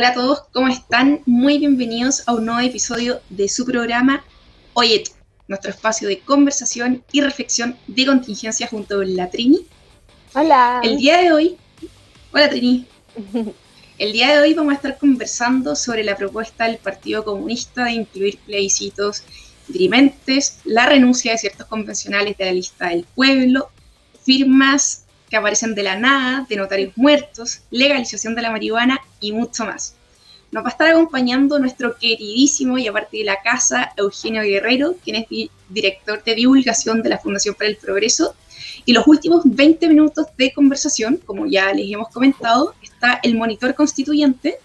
Hola a todos, ¿cómo están? Muy bienvenidos a un nuevo episodio de su programa Oye tú, nuestro espacio de conversación y reflexión de contingencia junto con la Trini. Hola. El día de hoy, hola Trini. El día de hoy vamos a estar conversando sobre la propuesta del Partido Comunista de incluir plebiscitos dirimentes, la renuncia de ciertos convencionales de la lista del pueblo, firmas que aparecen de la nada, de notarios muertos, legalización de la marihuana y mucho más. Nos va a estar acompañando nuestro queridísimo y aparte de la casa, Eugenio Guerrero, quien es director de divulgación de la Fundación para el Progreso. Y los últimos 20 minutos de conversación, como ya les hemos comentado, está el monitor constituyente,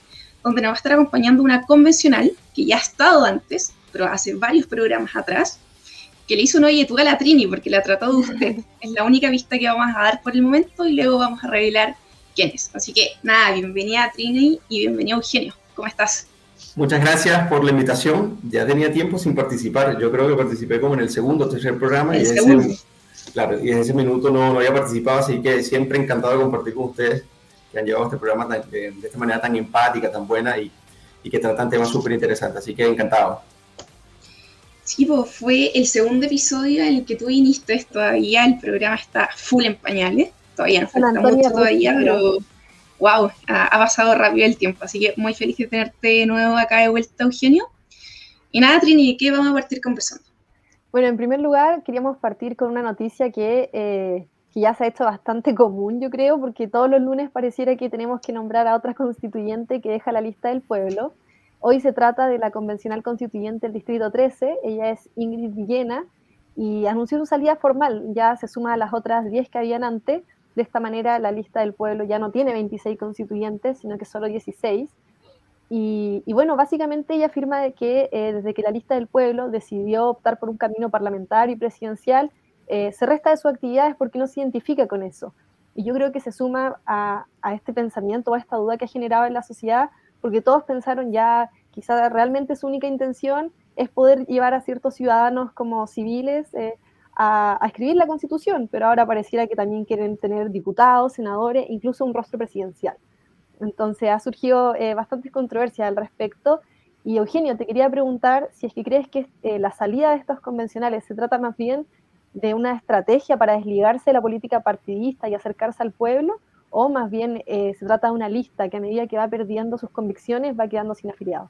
donde nos va a estar acompañando una convencional que ya ha estado antes, pero hace varios programas atrás, que le hizo un oye tú a la Trini, porque la trató de usted. Es la única vista que vamos a dar por el momento y luego vamos a revelar quién es. Así que nada, bienvenida a Trini y bienvenido Eugenio. ¿Cómo estás? Muchas gracias por la invitación. Ya tenía tiempo sin participar. Yo creo que participé como en el segundo o tercer programa. El y segundo. Ese, claro, y en ese minuto no, no había participado, así que siempre encantado de compartir con ustedes que han llevado este programa tan, de, de, esta manera tan empática, tan buena y, y que tratan temas súper interesantes. Así que encantado. Sí, pues fue el segundo episodio en el que tú viniste. Todavía el programa está full en pañales. Todavía nos falta mucho todavía, pero wow, ha, ha, pasado rápido el tiempo. Así que muy feliz de tenerte de nuevo acá de vuelta, Eugenio. Y nada, Trini, ¿de qué vamos a partir conversando? Bueno, en primer lugar, queríamos partir con una noticia que, eh, que ya se ha hecho bastante común, yo creo, porque todos los lunes pareciera que tenemos que nombrar a otra constituyente que deja la lista del pueblo. Hoy se trata de la convencional constituyente del Distrito 13, ella es Ingrid Villena, y anunció su salida formal, ya se suma a las otras 10 que habían antes, de esta manera la lista del pueblo ya no tiene 26 constituyentes, sino que solo 16. Y, bueno, básicamente ella afirma que eh, desde que la lista del pueblo decidió optar por un camino parlamentario y presidencial, eh, se resta de sus actividades porque no se identifica con eso. Y yo creo que se suma a, a este pensamiento, a esta duda que ha generado en la sociedad, porque todos pensaron ya, quizá realmente su única intención es poder llevar a ciertos ciudadanos como civiles eh, a, escribir la constitución, pero ahora pareciera que también quieren tener diputados, senadores, incluso un rostro presidencial. Entonces ha surgido eh, bastante controversia al respecto. Y Eugenio, te quería preguntar si es que crees que eh, la salida de estos convencionales se trata más bien de una estrategia para desligarse de la política partidista y acercarse al pueblo, o más bien eh, se trata de una lista que a medida que va perdiendo sus convicciones va quedando sin afiliados.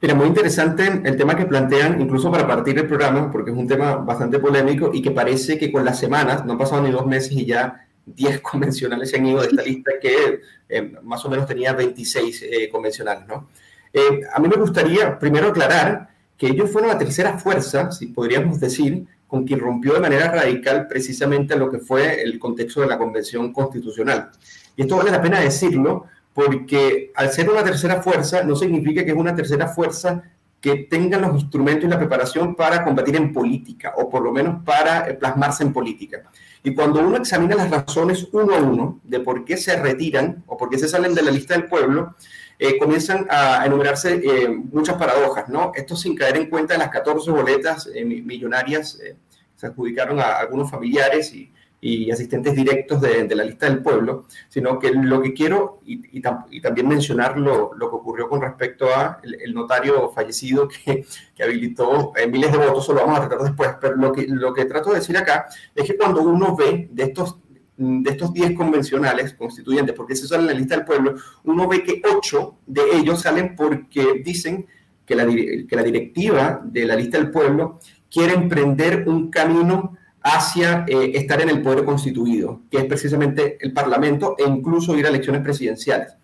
Mira, muy interesante el tema que plantean, incluso para partir del programa, porque es un tema bastante polémico y que parece que con las semanas, no han pasado ni dos meses y ya 10 convencionales se han ido de esta lista que eh, más o menos tenía 26 eh, convencionales, a mí me gustaría primero aclarar que ellos fueron la tercera fuerza, si podríamos decir, con quien rompió de manera radical precisamente lo que fue el contexto de la Convención Constitucional. Y esto vale la pena decirlo porque al ser una tercera fuerza no significa que es una tercera fuerza que tenga los instrumentos y la preparación para combatir en política, o por lo menos para plasmarse en política. Y cuando uno examina las razones uno a uno de por qué se retiran o por qué se salen de la lista del pueblo, eh, comienzan a enumerarse eh, muchas paradojas, ¿no? Esto sin caer en cuenta de las 14 boletas eh, millonarias se adjudicaron a algunos familiares y, y asistentes directos de, de, la lista del pueblo, sino que lo que quiero, y, y, tam, y también mencionar lo, lo, que ocurrió con respecto a el, el notario fallecido que, que habilitó eh, miles de votos, eso lo vamos a tratar después, pero lo que, lo que trato de decir acá es que cuando uno ve de estos de estos 10 convencionales constituyentes, porque se salen en la lista del pueblo, uno ve que 8 de ellos salen porque dicen que la, que la directiva de la lista del pueblo quiere emprender un camino hacia eh, estar en el poder constituido, que es precisamente el Parlamento e incluso ir a elecciones presidenciales.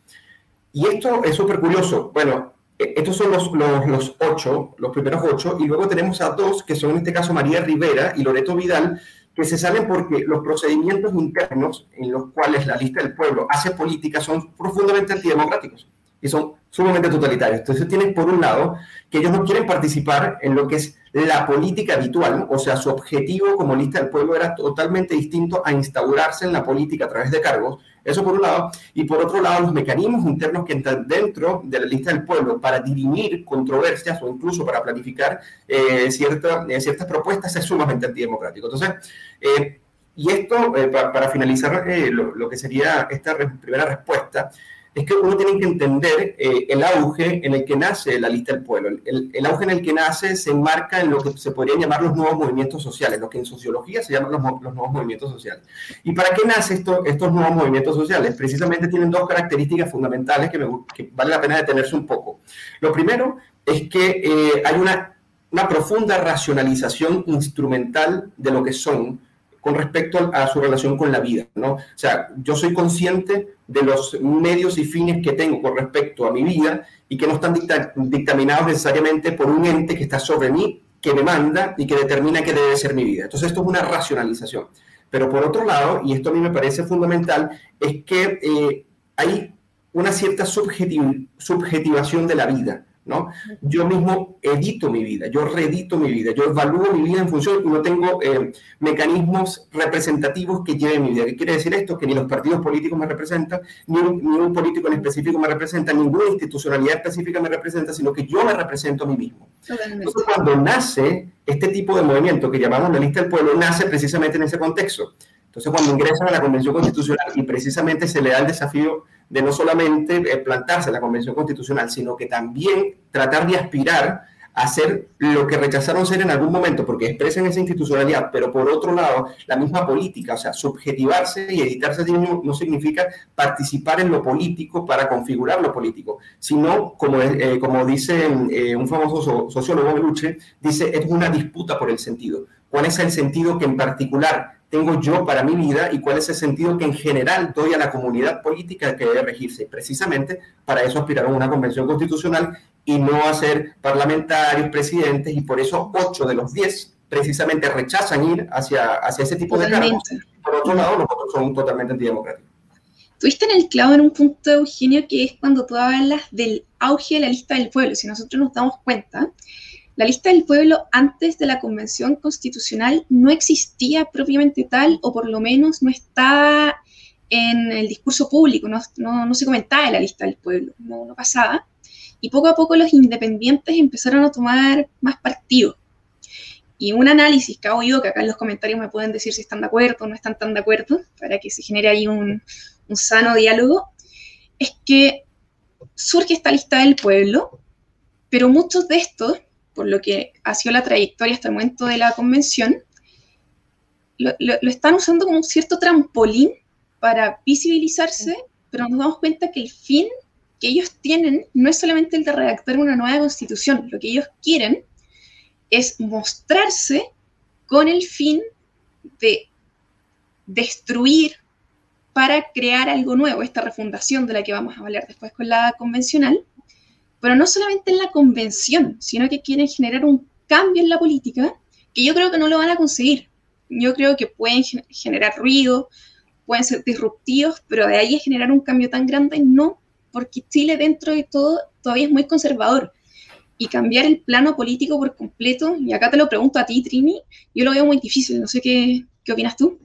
Y esto es súper curioso. Bueno, estos son los, los, los, ocho, los primeros ocho, y luego tenemos a dos, que son en este caso María Rivera y Loreto Vidal, que se salen porque los procedimientos internos en los cuales la lista del pueblo hace política son profundamente antidemocráticos y son sumamente totalitarios. Entonces tienes por un lado que ellos no quieren participar en lo que es la política habitual, o sea, su objetivo como lista del pueblo era totalmente distinto a instaurarse en la política a través de cargos, eso por un lado, y por otro lado los mecanismos internos que entran dentro de la lista del pueblo para dirimir controversias o incluso para planificar eh, cierta, eh, ciertas propuestas es sumamente antidemocrático. Entonces, eh, y esto, para, para, finalizar lo, lo, que sería esta primera respuesta, es que uno tiene que entender eh, el auge en el que nace la lista del pueblo. El, auge en el que nace se enmarca en lo que se podría llamar los nuevos movimientos sociales, lo que en sociología se llaman los, nuevos movimientos sociales. ¿Y para qué nacen esto, estos nuevos movimientos sociales? Precisamente tienen dos características fundamentales que, vale la pena detenerse un poco. Lo primero es que eh, hay una profunda racionalización instrumental de lo que son con respecto a, su relación con la vida, ¿no? O sea, yo soy consciente de los medios y fines que tengo con respecto a mi vida y que no están dictaminados necesariamente por un ente que está sobre mí, que me manda y que determina qué debe ser mi vida. Entonces, esto es una racionalización. Pero por otro lado, y esto a mí me parece fundamental, es que eh, hay una cierta subjetivación de la vida. ¿No? Yo mismo edito mi vida, yo reedito mi vida, yo evalúo mi vida en función y no tengo eh, mecanismos representativos que lleven mi vida. ¿Qué quiere decir esto? Que ni los partidos políticos me representan, ni un, político en específico me representa, ninguna institucionalidad específica me representa, sino que yo me represento a mí mismo. Entonces, cuando nace este tipo de movimiento que llamamos la lista del pueblo, nace precisamente en ese contexto. Entonces, cuando ingresan a la Convención Constitucional y precisamente se le da el desafío de no solamente eh, plantarse en la Convención Constitucional, sino que también tratar de aspirar a hacer lo que rechazaron ser en algún momento, porque expresan esa institucionalidad, pero por otro lado, la misma política, o sea, subjetivarse y editarse a sí mismo no significa participar en lo político para configurar lo político, sino, como, eh, como dice eh, un famoso sociólogo, Beluche, dice, es una disputa por el sentido. ¿Cuál es el sentido que en particular tengo yo para mi vida y cuál es el sentido que en general doy a la comunidad política que debe regirse. Precisamente para eso aspiraron a una convención constitucional y no a ser parlamentarios, presidentes, y por eso ocho de los diez precisamente rechazan ir hacia, hacia ese tipo de cargos. Por otro lado, los otros son totalmente antidemocráticos. Tuviste en el clavo en un punto, Eugenio, que es cuando tú hablas del auge de la lista del pueblo. Si nosotros nos damos cuenta, la lista del pueblo antes de la Convención Constitucional no existía propiamente tal, o por lo menos no está en el discurso público, no, se comentaba en la lista del pueblo, no, no, pasaba. Y poco a poco los independientes empezaron a tomar más partido. Y un análisis que hago yo, que acá en los comentarios me pueden decir si están de acuerdo o no están tan de acuerdo, para que se genere ahí un, un sano diálogo, es que surge esta lista del pueblo, pero muchos de estos por lo que ha sido la trayectoria hasta el momento de la convención, lo, están usando como un cierto trampolín para visibilizarse, pero nos damos cuenta que el fin que ellos tienen no es solamente el de redactar una nueva constitución, lo que ellos quieren es mostrarse con el fin de destruir para crear algo nuevo, esta refundación de la que vamos a hablar después con la convencional, pero no solamente en la convención, sino que quieren generar un cambio en la política que yo creo que no lo van a conseguir. Yo creo que pueden generar ruido, pueden ser disruptivos, pero de ahí a generar un cambio tan grande, no, porque Chile dentro de todo todavía es muy conservador. Y cambiar el plano político por completo, y acá te lo pregunto a ti, Trini, yo lo veo muy difícil, no sé qué, qué opinas tú.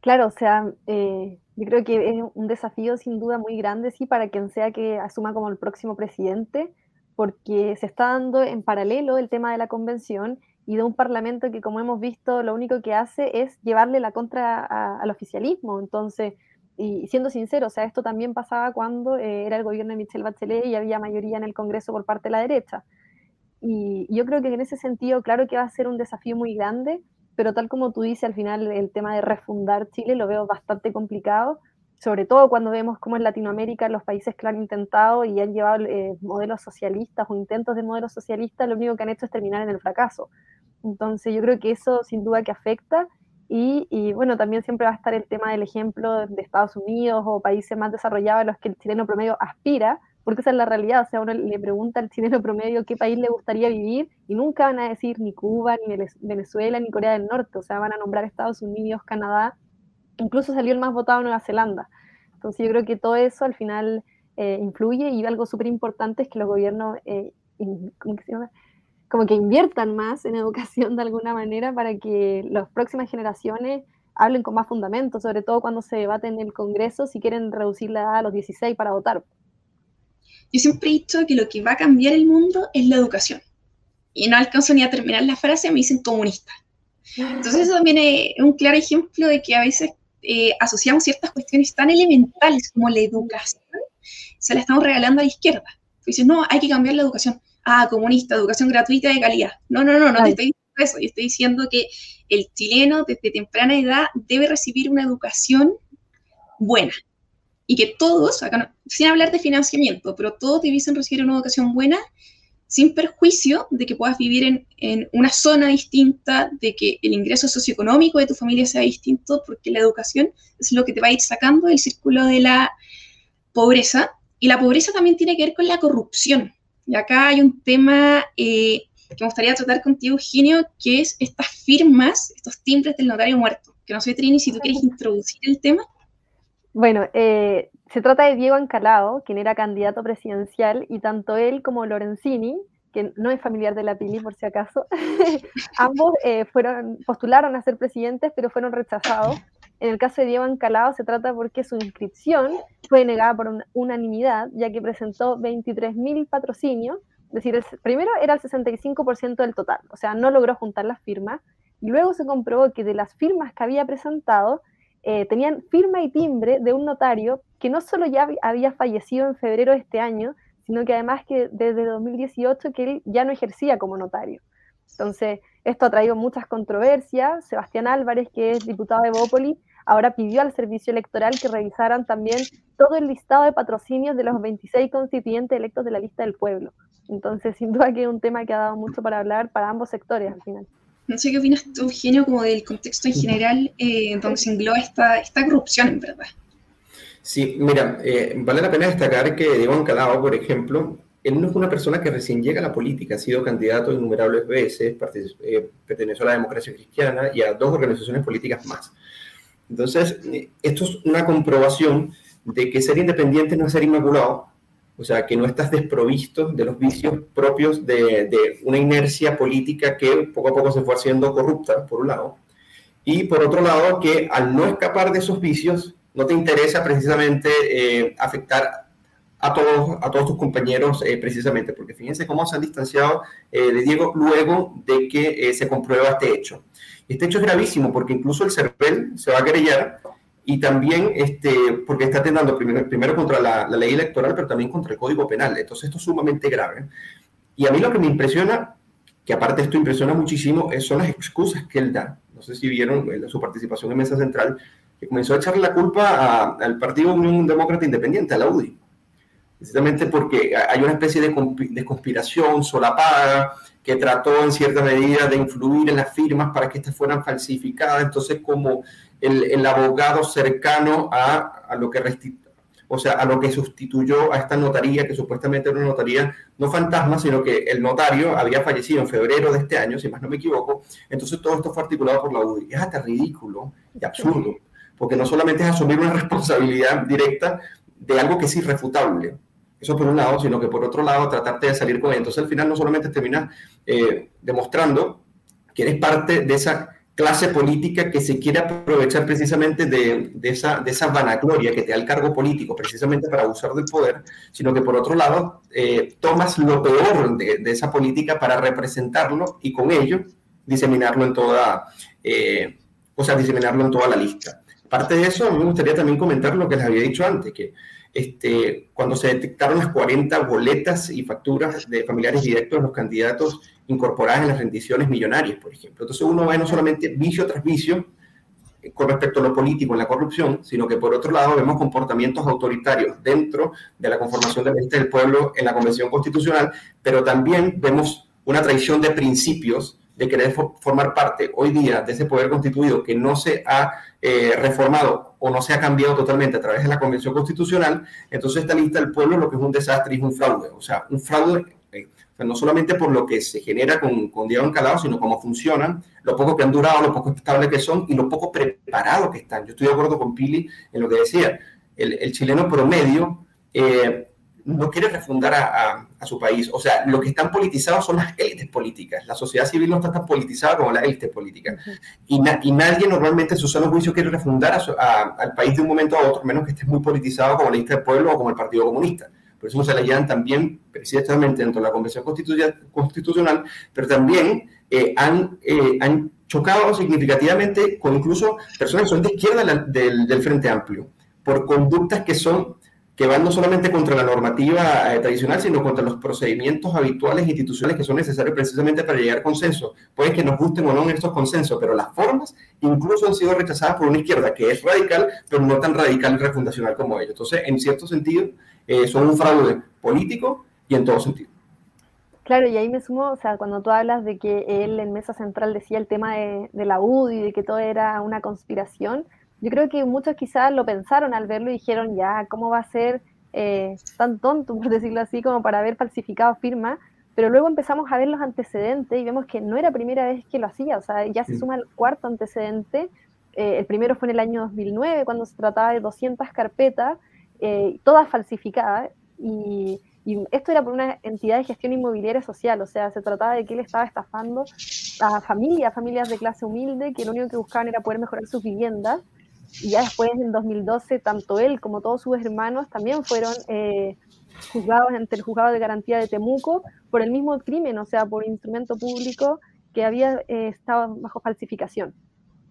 Claro, o sea, eh, yo creo que es un desafío sin duda muy grande, sí, para quien sea que asuma como el próximo presidente, porque se está dando en paralelo el tema de la convención y de un parlamento que, como hemos visto, lo único que hace es llevarle la contra al oficialismo. Entonces, y siendo sincero, o sea, esto también pasaba cuando eh, era el gobierno de Michelle Bachelet y había mayoría en el Congreso por parte de la derecha. Y yo creo que en ese sentido, claro que va a ser un desafío muy grande, pero tal como tú dices, al final el tema de refundar Chile lo veo bastante complicado, sobre todo cuando vemos cómo en Latinoamérica los países que lo han intentado y han llevado eh, modelos socialistas o intentos de modelos socialistas, lo único que han hecho es terminar en el fracaso. Entonces yo creo que eso sin duda que afecta y, y, bueno, también siempre va a estar el tema del ejemplo de Estados Unidos o países más desarrollados a los que el chileno promedio aspira, porque esa es la realidad, o sea, uno le pregunta al chileno promedio qué país le gustaría vivir y nunca van a decir ni Cuba, ni Venezuela, ni Corea del Norte, o sea, van a nombrar Estados Unidos, Canadá, incluso salió el más votado Nueva Zelanda. Entonces yo creo que todo eso al final eh, influye y algo súper importante es que los gobiernos, eh, como que inviertan más en educación de alguna manera para que las próximas generaciones hablen con más fundamentos, sobre todo cuando se debate en el Congreso si quieren reducir la edad a los 16 para votar. Yo siempre he dicho que lo que va a cambiar el mundo es la educación. Y no alcanzo ni a terminar la frase, me dicen comunista. Entonces eso también es un claro ejemplo de que a veces eh, asociamos ciertas cuestiones tan elementales como la educación se la estamos regalando a la izquierda. Tú dices, no, hay que cambiar la educación. Ah, comunista, educación gratuita de calidad. No, no, no, no te estoy diciendo eso. Yo estoy diciendo que el chileno desde temprana edad debe recibir una educación buena. Y que todos, acá sin hablar de financiamiento, pero todos debiesen recibir una educación buena sin perjuicio de que puedas vivir en, una zona distinta, de que el ingreso socioeconómico de tu familia sea distinto, porque la educación es lo que te va a ir sacando del círculo de la pobreza. Y la pobreza también tiene que ver con la corrupción. Y acá hay un tema eh, que me gustaría tratar contigo, Eugenio, que es estas firmas, estos timbres del notario muerto. Que no sé, Trini, si tú quieres introducir el tema. Bueno, eh, se trata de Diego Ancalao, quien era candidato presidencial, y tanto él como Lorenzini, que no es familiar de la Pili por si acaso, ambos eh, fueron, postularon a ser presidentes, pero fueron rechazados. En el caso de Diego Ancalao se trata porque su inscripción fue negada por unanimidad, ya que presentó 23.000 patrocinios, es decir, el primero era el 65% del total, o sea, no logró juntar las firmas, y luego se comprobó que de las firmas que había presentado, eh, tenían firma y timbre de un notario que no solo ya había fallecido en febrero de este año, sino que además que desde 2018 que él ya no ejercía como notario. Entonces, esto ha traído muchas controversias. Sebastián Álvarez, que es diputado de Bópoli, ahora pidió al servicio electoral que revisaran también todo el listado de patrocinios de los 26 constituyentes electos de la lista del pueblo. Entonces, sin duda que es un tema que ha dado mucho para hablar para ambos sectores al final. No sé qué opinas tú, Eugenio, como del contexto en general eh, donde se engloba esta, esta corrupción, en verdad. Sí, mira, eh, vale la pena destacar que Diego Ancalao, por ejemplo, él no es una persona que recién llega a la política, ha sido candidato innumerables veces, eh, perteneció a la democracia cristiana y a dos organizaciones políticas más. Entonces, esto es una comprobación de que ser independiente no es ser inmaculado, o sea, que no estás desprovisto de los vicios propios de, una inercia política que poco a poco se fue haciendo corrupta, por un lado, y por otro lado, que al no escapar de esos vicios, no te interesa precisamente eh, afectar a todos, a todos tus compañeros eh, precisamente, porque fíjense cómo se han distanciado eh, de Diego luego de que se comprueba este hecho. Este hecho es gravísimo porque incluso el CERVEL se va a querellar y también este, porque está atentando primero, primero contra la, ley electoral, pero también contra el Código Penal. Entonces esto es sumamente grave. Y a mí lo que me impresiona, que aparte esto impresiona muchísimo, son las excusas que él da. No sé si vieron eh, su participación en Mesa Central, que comenzó a echarle la culpa al Partido Unión Demócrata Independiente, a la UDI. Precisamente porque hay una especie de, de conspiración solapada, que trató en cierta medida de influir en las firmas para que estas fueran falsificadas. Entonces, como el, abogado cercano a, a lo que o sea, a lo que sustituyó a esta notaría, que supuestamente era una notaría no fantasma, sino que el notario había fallecido en febrero de este año, si más no me equivoco. Entonces todo esto fue articulado por la UDI. Es hasta ridículo y absurdo, porque no solamente es asumir una responsabilidad directa de algo que es irrefutable, eso por un lado, sino que por otro lado tratarte de salir con él. Entonces al final no solamente terminas eh, demostrando que eres parte de esa clase política que se quiere aprovechar precisamente de, esa, de esa vanagloria que te da el cargo político, precisamente para abusar del poder, sino que por otro lado eh, tomas lo peor de, esa política para representarlo y con ello diseminarlo en toda, eh, o sea, diseminarlo en toda la lista. Aparte de eso, me gustaría también comentar lo que les había dicho antes, que este, cuando se detectaron las 40 boletas y facturas de familiares directos de los candidatos incorporadas en las rendiciones millonarias, por ejemplo. Entonces uno ve no solamente vicio tras vicio eh, con respecto a lo político en la corrupción, sino que por otro lado vemos comportamientos autoritarios dentro de la conformación del pueblo en la Convención Constitucional, pero también vemos una traición de principios de querer formar parte hoy día de ese poder constituido que no se ha eh, reformado o no se ha cambiado totalmente a través de la Convención Constitucional, entonces esta lista del pueblo lo que es un desastre y es un fraude. O sea, un fraude eh, no solamente por lo que se genera con, con Diego Encalado, sino cómo funcionan, lo poco que han durado, lo poco estable que son y lo poco preparado que están. Yo estoy de acuerdo con Pili en lo que decía. El, el chileno promedio eh, no quiere refundar a, su país. O sea, lo que están politizados son las élites políticas. La sociedad civil no está tan politizada como la élite política. y, y, nadie normalmente en su sano juicio quiere refundar al país de un momento a otro, menos que esté muy politizado como la lista del pueblo o como el Partido Comunista. Por eso se le llaman también, precisamente dentro de la Convención Constitucional, pero también eh, han, eh, han chocado significativamente con incluso personas que son de izquierda del, del Frente Amplio, por conductas que son que van no solamente contra la normativa eh, tradicional, sino contra los procedimientos habituales institucionales que son necesarios precisamente para llegar a consenso. Puede que nos gusten o no estos consensos, pero las formas incluso han sido rechazadas por una izquierda que es radical, pero no tan radical y refundacional como ellos. Entonces, en cierto sentido, eh, son un fraude político y en todo sentido. Claro, y ahí me sumo, o sea, cuando tú hablas de que él en Mesa Central decía el tema de, de la UDI de que todo era una conspiración, yo creo que muchos quizás lo pensaron al verlo y dijeron, ya, ¿cómo va a ser eh, tan tonto, por decirlo así, como para haber falsificado firma? Pero luego empezamos a ver los antecedentes y vemos que no era primera vez que lo hacía, o sea, ya se suma el cuarto antecedente. Eh, el primero fue en el año 2009, cuando se trataba de 200 carpetas, eh, todas falsificadas, y, y, esto era por una entidad de gestión inmobiliaria social, o sea, se trataba de que él estaba estafando a familias, familias de clase humilde, que lo único que buscaban era poder mejorar sus viviendas, y ya después, en 2012, tanto él como todos sus hermanos también fueron eh, juzgados ante el juzgado de garantía de Temuco por el mismo crimen, o sea, por instrumento público que había eh, estado bajo falsificación.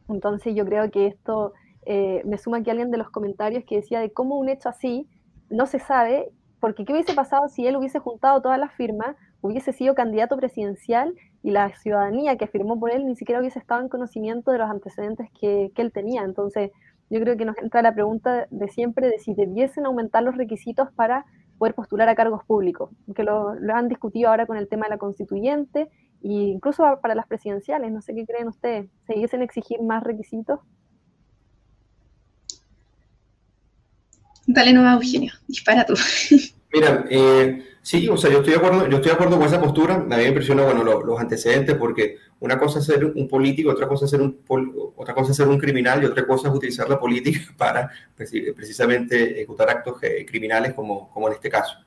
Entonces yo creo que esto eh, me suma aquí alguien de los comentarios que decía de cómo un hecho así no se sabe, porque qué hubiese pasado si él hubiese juntado todas las firmas, hubiese sido candidato presidencial y la ciudadanía que firmó por él ni siquiera hubiese estado en conocimiento de los antecedentes que, que él tenía. Entonces yo creo que nos entra la pregunta de siempre de si debiesen aumentar los requisitos para poder postular a cargos públicos, que lo, han discutido ahora con el tema de la constituyente e incluso para las presidenciales. No sé qué creen ustedes, ¿se debiesen exigir más requisitos? Dale nueva, Eugenio, dispara tú. Mira, eh, sí, o sea, yo estoy de acuerdo, yo estoy de acuerdo con esa postura. A mí me impresiona, bueno, los antecedentes, porque una cosa es ser un político, otra cosa es ser un, otra cosa es ser un criminal y otra cosa es utilizar la política para precisamente ejecutar actos eh, criminales como, como en este caso.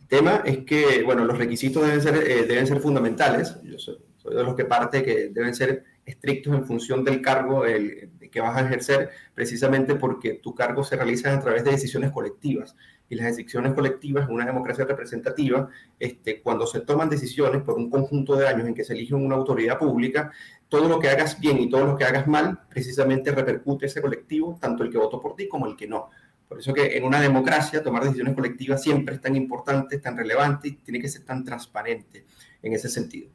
El tema es que, bueno, los requisitos deben ser, eh, deben ser fundamentales. Yo soy, de los que parte que deben ser estrictos en función del cargo el, que vas a ejercer, precisamente porque tu cargo se realiza a través de decisiones colectivas y las decisiones colectivas en una democracia representativa, este, cuando se toman decisiones por un conjunto de años en que se elige una autoridad pública, todo lo que hagas bien y todo lo que hagas mal, precisamente repercute ese colectivo, tanto el que votó por ti como el que no. Por eso que en una democracia tomar decisiones colectivas siempre es tan importante, tan relevante y tiene que ser tan transparente en ese sentido.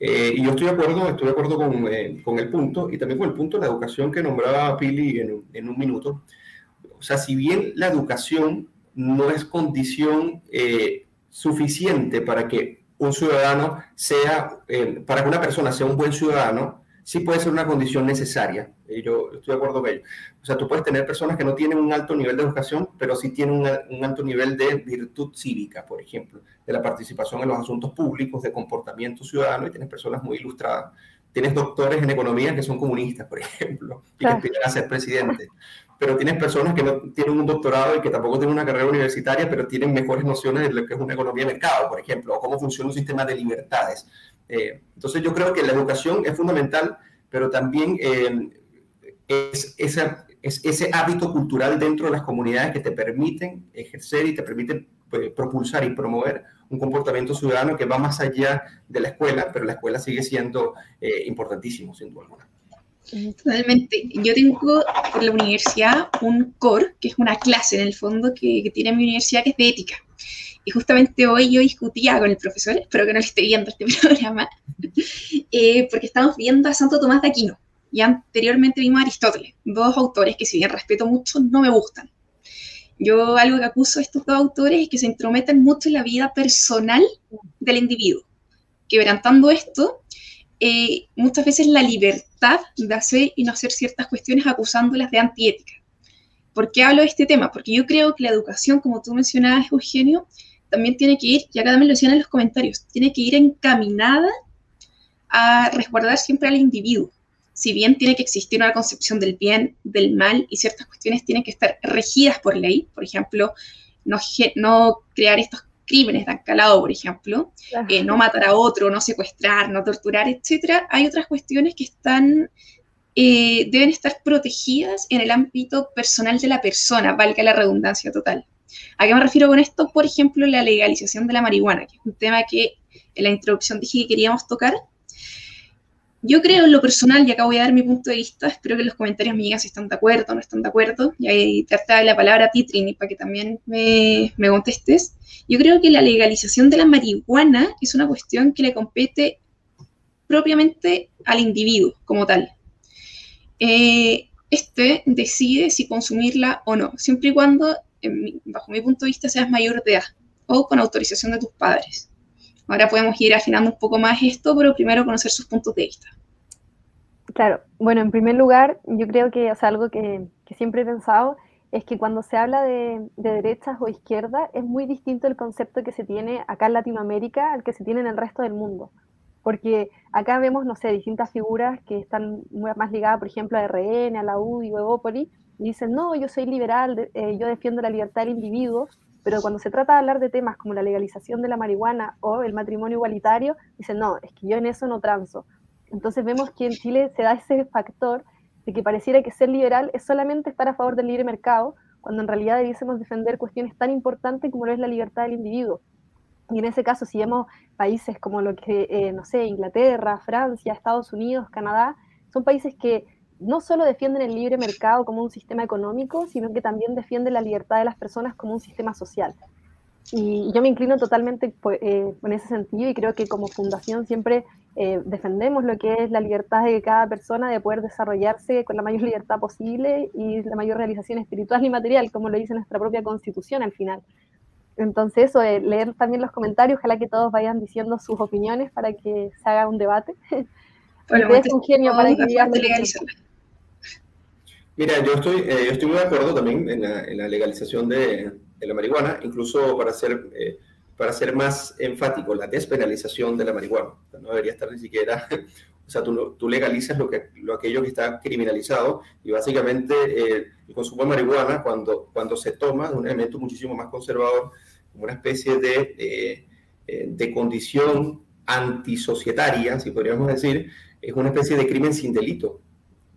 Eh, y yo estoy de acuerdo, estoy de acuerdo con, eh, con, el punto y también con el punto de la educación que nombraba Pili en, en un minuto. O sea, si bien la educación no es condición eh, suficiente para que un ciudadano sea, eh, para que una persona sea un buen ciudadano, sí puede ser una condición necesaria. Y yo estoy de acuerdo con ello. O sea, tú puedes tener personas que no tienen un alto nivel de educación, pero sí tienen un alto nivel de virtud cívica, por ejemplo, de la participación en los asuntos públicos, de comportamiento ciudadano, y tienes personas muy ilustradas. Tienes doctores en economía que son comunistas, por ejemplo, y que aspiran a ser presidentes pero tienes personas que no tienen un doctorado y que tampoco tienen una carrera universitaria, pero tienen mejores nociones de lo que es una economía de mercado, por ejemplo, o cómo funciona un sistema de libertades. Eh, entonces yo creo que la educación es fundamental, pero también eh, es, es, ese hábito cultural dentro de las comunidades que te permiten ejercer y te permiten pues, propulsar y promover un comportamiento ciudadano que va más allá de la escuela, pero la escuela sigue siendo eh, importantísimo, sin duda alguna. Totalmente. Yo tengo por la universidad un core, que es una clase en el fondo que, tiene mi universidad, que es de ética. Y justamente hoy yo discutía con el profesor, espero que no le esté viendo este programa, eh, porque estamos viendo a Santo Tomás de Aquino. Y anteriormente vimos a Aristóteles, dos autores que si bien respeto mucho, no me gustan. Yo algo que acuso a estos dos autores es que se intrometen mucho en la vida personal del individuo. Quebrantando esto, eh, muchas veces la libertad de hacer y no hacer ciertas cuestiones acusándolas de antiética. ¿Por qué hablo de este tema? Porque yo creo que la educación, como tú mencionabas, Eugenio, también tiene que ir, ya cada vez lo decían en los comentarios, tiene que ir encaminada a resguardar siempre al individuo. Si bien tiene que existir una concepción del bien, del mal y ciertas cuestiones tienen que estar regidas por ley, por ejemplo, no, no crear estos crímenes de calado, por ejemplo, eh, no matar a otro, no secuestrar, no torturar, etcétera, hay otras cuestiones que están, eh, deben estar protegidas en el ámbito personal de la persona, valga la redundancia total. ¿A qué me refiero con esto? Por ejemplo, la legalización de la marihuana, que es un tema que en la introducción dije que queríamos tocar. Yo creo en lo personal, y acá voy a dar mi punto de vista, espero que los comentarios me digan si están de acuerdo o no están de acuerdo, y ahí te de la palabra a ti, Trini, para que también me, me contestes. Yo creo que la legalización de la marihuana es una cuestión que le compete propiamente al individuo como tal. Eh, este decide si consumirla o no, siempre y cuando, bajo mi punto de vista, seas mayor de edad o con autorización de tus padres. Ahora podemos ir afinando un poco más esto, pero primero conocer sus puntos de vista. Claro, bueno, en primer lugar, yo creo que es algo que, siempre he pensado es que cuando se habla de, de, derechas o izquierda es muy distinto el concepto que se tiene acá en Latinoamérica al que se tiene en el resto del mundo. Porque acá vemos, no sé, distintas figuras que están más ligadas, por ejemplo, a RN, a la UDI o Evópoli, y dicen, no, yo soy liberal, eh, yo defiendo la libertad del individuo, pero cuando se trata de hablar de temas como la legalización de la marihuana o el matrimonio igualitario, dicen, no, es que yo en eso no transo. Entonces vemos que en Chile se da ese factor de que pareciera que ser liberal es solamente estar a favor del libre mercado, cuando en realidad debiésemos defender cuestiones tan importantes como lo es la libertad del individuo. Y en ese caso, si vemos países como lo que, eh, no sé, Inglaterra, Francia, Estados Unidos, Canadá, son países que no solo defienden el libre mercado como un sistema económico, sino que también defienden la libertad de las personas como un sistema social. Y yo me inclino totalmente pues, eh, en ese sentido y creo que como fundación siempre eh, defendemos lo que es la libertad de cada persona de poder desarrollarse con la mayor libertad posible y la mayor realización espiritual y material, como lo dice nuestra propia constitución al final. Entonces, eso, de leer también los comentarios, ojalá que todos vayan diciendo sus opiniones para que se haga un debate. Bueno, es un genio para que digas Mira, yo estoy, eh, estoy muy de acuerdo también en la, legalización de, la marihuana, incluso para ser, eh, para ser más enfático, la despenalización de la marihuana. no debería estar ni siquiera, o sea, tú, tú legalizas lo que, lo, aquello que está criminalizado y básicamente eh, el consumo de marihuana, cuando, cuando se toma de un elemento muchísimo más conservador, como una especie de, de condición antisocietaria, si podríamos decir, es una especie de crimen sin delito.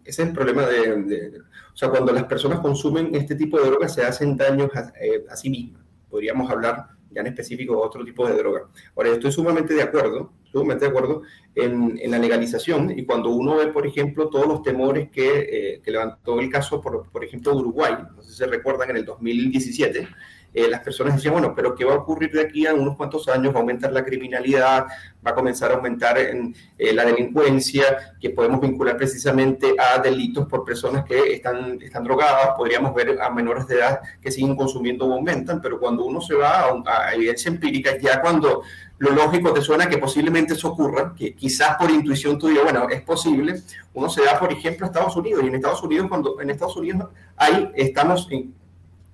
Ese es el problema de, O sea, cuando las personas consumen este tipo de drogas se hacen daños eh, a, sí mismas. Podríamos hablar ya en específico de otro tipo de droga. Ahora, yo estoy sumamente de acuerdo, sumamente de acuerdo en, la legalización y cuando uno ve, por ejemplo, todos los temores que, eh, que levantó el caso, por, por ejemplo, Uruguay, no sé si se recuerdan, en el 2017, eh, las personas decían, bueno, pero ¿qué va a ocurrir de aquí a unos cuantos años? Va a aumentar la criminalidad, va a comenzar a aumentar en, eh, la delincuencia, que podemos vincular precisamente a delitos por personas que están, están drogadas, podríamos ver a menores de edad que siguen consumiendo o aumentan, pero cuando uno se va a, a evidencia empírica, ya cuando lo lógico te suena que posiblemente eso ocurra, que quizás por intuición tú digas, bueno, es posible, uno se va, por ejemplo, a Estados Unidos, y en Estados Unidos, cuando en Estados Unidos ahí estamos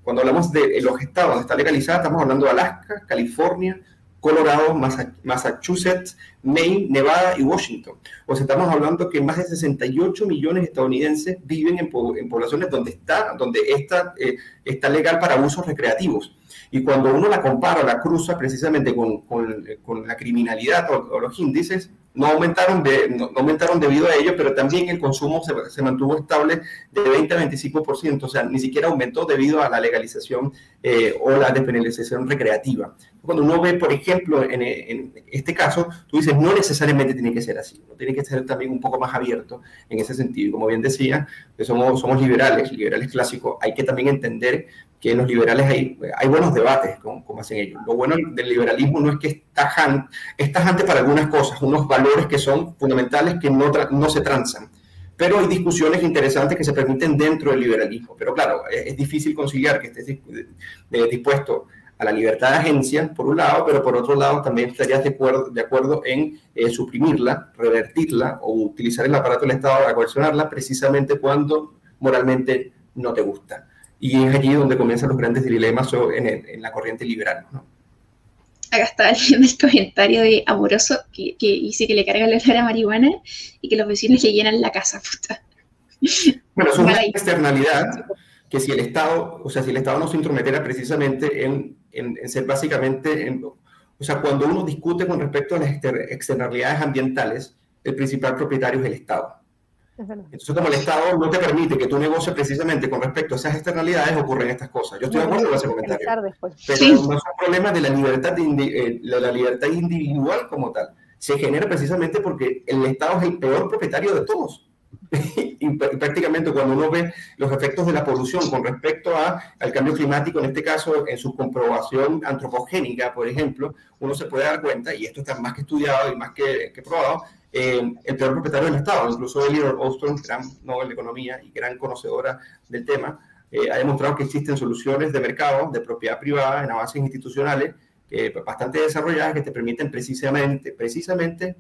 cuando hablamos de los estados está legalizada, estamos hablando de Alaska, California, Colorado, Massachusetts, Maine, Nevada y Washington. O sea, estamos hablando que más de 68 millones de estadounidenses viven en, poblaciones donde está, donde está, eh, está legal para usos recreativos. Y cuando uno la compara, la cruza precisamente con, con, la criminalidad o, los índices, no aumentaron, de, no, aumentaron debido a ello, pero también el consumo se, se, mantuvo estable de 20 a 25%, o sea, ni siquiera aumentó debido a la legalización eh, o la despenalización recreativa. Cuando uno ve, por ejemplo, en, en, este caso, tú dices, no necesariamente tiene que ser así, ¿no? tiene que ser también un poco más abierto en ese sentido. Y como bien decía, que somos, somos liberales, liberales clásicos, hay que también entender que los liberales hay, hay buenos debates, como, como hacen ellos. Lo bueno del liberalismo no es que es tajante, para algunas cosas, unos valores que son fundamentales que no, no se transan. Pero hay discusiones interesantes que se permiten dentro del liberalismo. Pero claro, es, difícil conciliar que estés dispuesto a la libertad de agencia, por un lado, pero por otro lado también estarías de acuerdo, de acuerdo en eh, suprimirla, revertirla o utilizar el aparato del Estado para coercionarla precisamente cuando moralmente no te gusta. Y es allí donde comienzan los grandes dilemas en, en la corriente liberal. ¿no? Acá está leyendo el comentario de Amoroso que, que, dice que le carga la olor a marihuana y que los vecinos le llenan la casa, puta. Bueno, es una externalidad que si el Estado, o sea, si el Estado no se intrometiera precisamente en, en, ser básicamente, en, o sea, cuando uno discute con respecto a las externalidades ambientales, el principal propietario es el Estado. Entonces, como el Estado no te permite que tú negocies precisamente con respecto a esas externalidades, ocurren estas cosas. Yo estoy de acuerdo con ese comentario. Pero no es un problema de la libertad, de, eh, la libertad individual como tal. se genera precisamente porque el Estado es el peor propietario de todos. y prácticamente cuando uno ve los efectos de la polución con respecto a, al cambio climático, en este caso en su comprobación antropogénica, por ejemplo, uno se puede dar cuenta, y esto está más que estudiado y más que, que probado, eh, el peor propietario del Estado. Incluso Elinor Ostrom, gran Nobel de Economía y gran conocedora del tema, eh, ha demostrado que existen soluciones de mercado, de propiedad privada, en avances institucionales, eh, bastante desarrolladas que te permiten precisamente, precisamente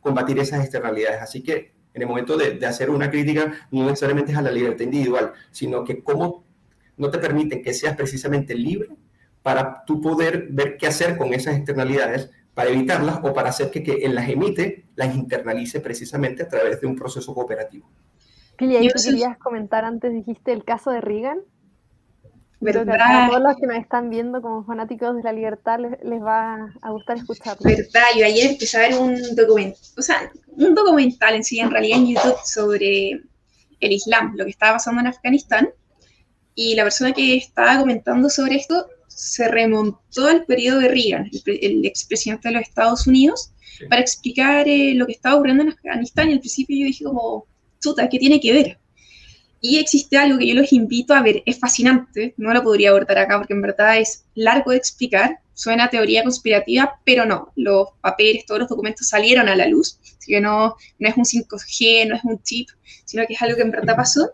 combatir esas externalidades. Así que en el momento de, hacer una crítica, no necesariamente es a la libertad individual, sino que cómo no te permiten que seas precisamente libre para tú poder ver qué hacer con esas externalidades, para evitarlas o para hacer que quien las emite las internalice precisamente a través de un proceso cooperativo. Pili, ahí querías comentar antes, dijiste el caso de Reagan. ¿Verdad? a todos los que nos están viendo como fanáticos de la libertad les, va a gustar escucharlo. Verdad, yo ayer empecé a ver un documental, o sea, un documental en sí, en realidad en YouTube, sobre el Islam, lo que estaba pasando en Afganistán, y la persona que estaba comentando sobre esto se remontó al periodo de Reagan, el, expresidente de los Estados Unidos, para explicar eh, lo que estaba ocurriendo en Afganistán, y al principio yo dije como, chuta, ¿qué tiene que ver? Y existe algo que yo los invito a ver, es fascinante, no lo podría abordar acá porque en verdad es largo de explicar, suena teoría conspirativa, pero no, los papeles, todos los documentos salieron a la luz, así que no, no es un 5G, no es un chip, sino que es algo que en verdad pasó,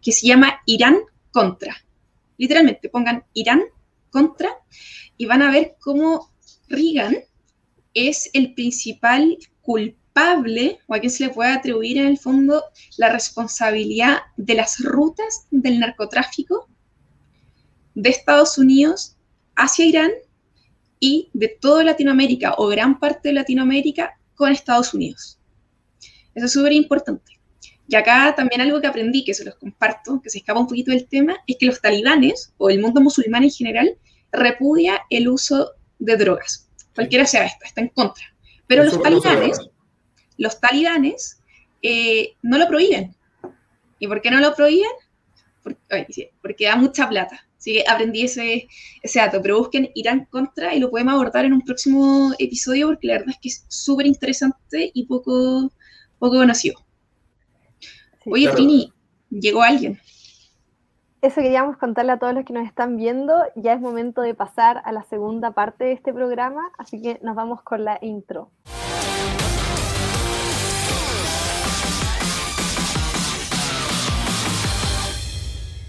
que se llama Irán contra. Literalmente, pongan Irán contra y van a ver cómo Reagan es el principal culpable o a quien se le puede atribuir en el fondo la responsabilidad de las rutas del narcotráfico de Estados Unidos hacia Irán y de toda Latinoamérica o gran parte de Latinoamérica con Estados Unidos. Eso es súper importante. Y acá también algo que aprendí, que se los comparto, que se escapa un poquito del tema, es que los talibanes o el mundo musulmán en general repudia el uso de drogas. Cualquiera sea esto, está en contra. Pero los talibanes, los talibanes eh, no lo prohíben. ¿Y por qué no lo prohíben? Porque, da mucha plata. Así que aprendí ese, ese dato, pero busquen Irán contra y lo podemos abordar en un próximo episodio porque la verdad es que es súper interesante y poco, poco conocido. Oye, Trini, llegó alguien. Eso queríamos contarle a todos los que nos están viendo. Ya es momento de pasar a la segunda parte de este programa, así que nos vamos con la intro.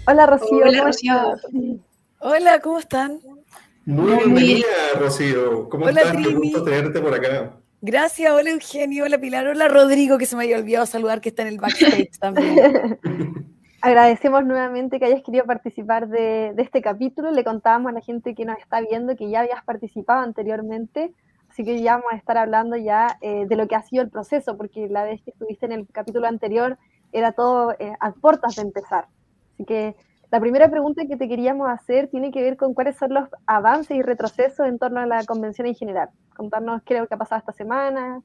Hola Rocío. Hola Rocío. Hola, ¿cómo están? Muy bienvenida, Rocío. ¿Cómo estás? Qué gusto tenerte por acá. Gracias, hola Eugenio, hola Pilar, hola Rodrigo, que se me había olvidado saludar, que está en el backstage también. Agradecemos nuevamente que hayas querido participar de, este capítulo. Le contábamos a la gente que nos está viendo que ya habías participado anteriormente, así que ya vamos a estar hablando ya eh, de lo que ha sido el proceso, porque la vez que estuviste en el capítulo anterior era todo eh, a puertas de empezar. Así que la primera pregunta que te queríamos hacer tiene que ver con cuáles son los avances y retrocesos en torno a la convención en general. Contarnos qué es lo que ha pasado esta semana.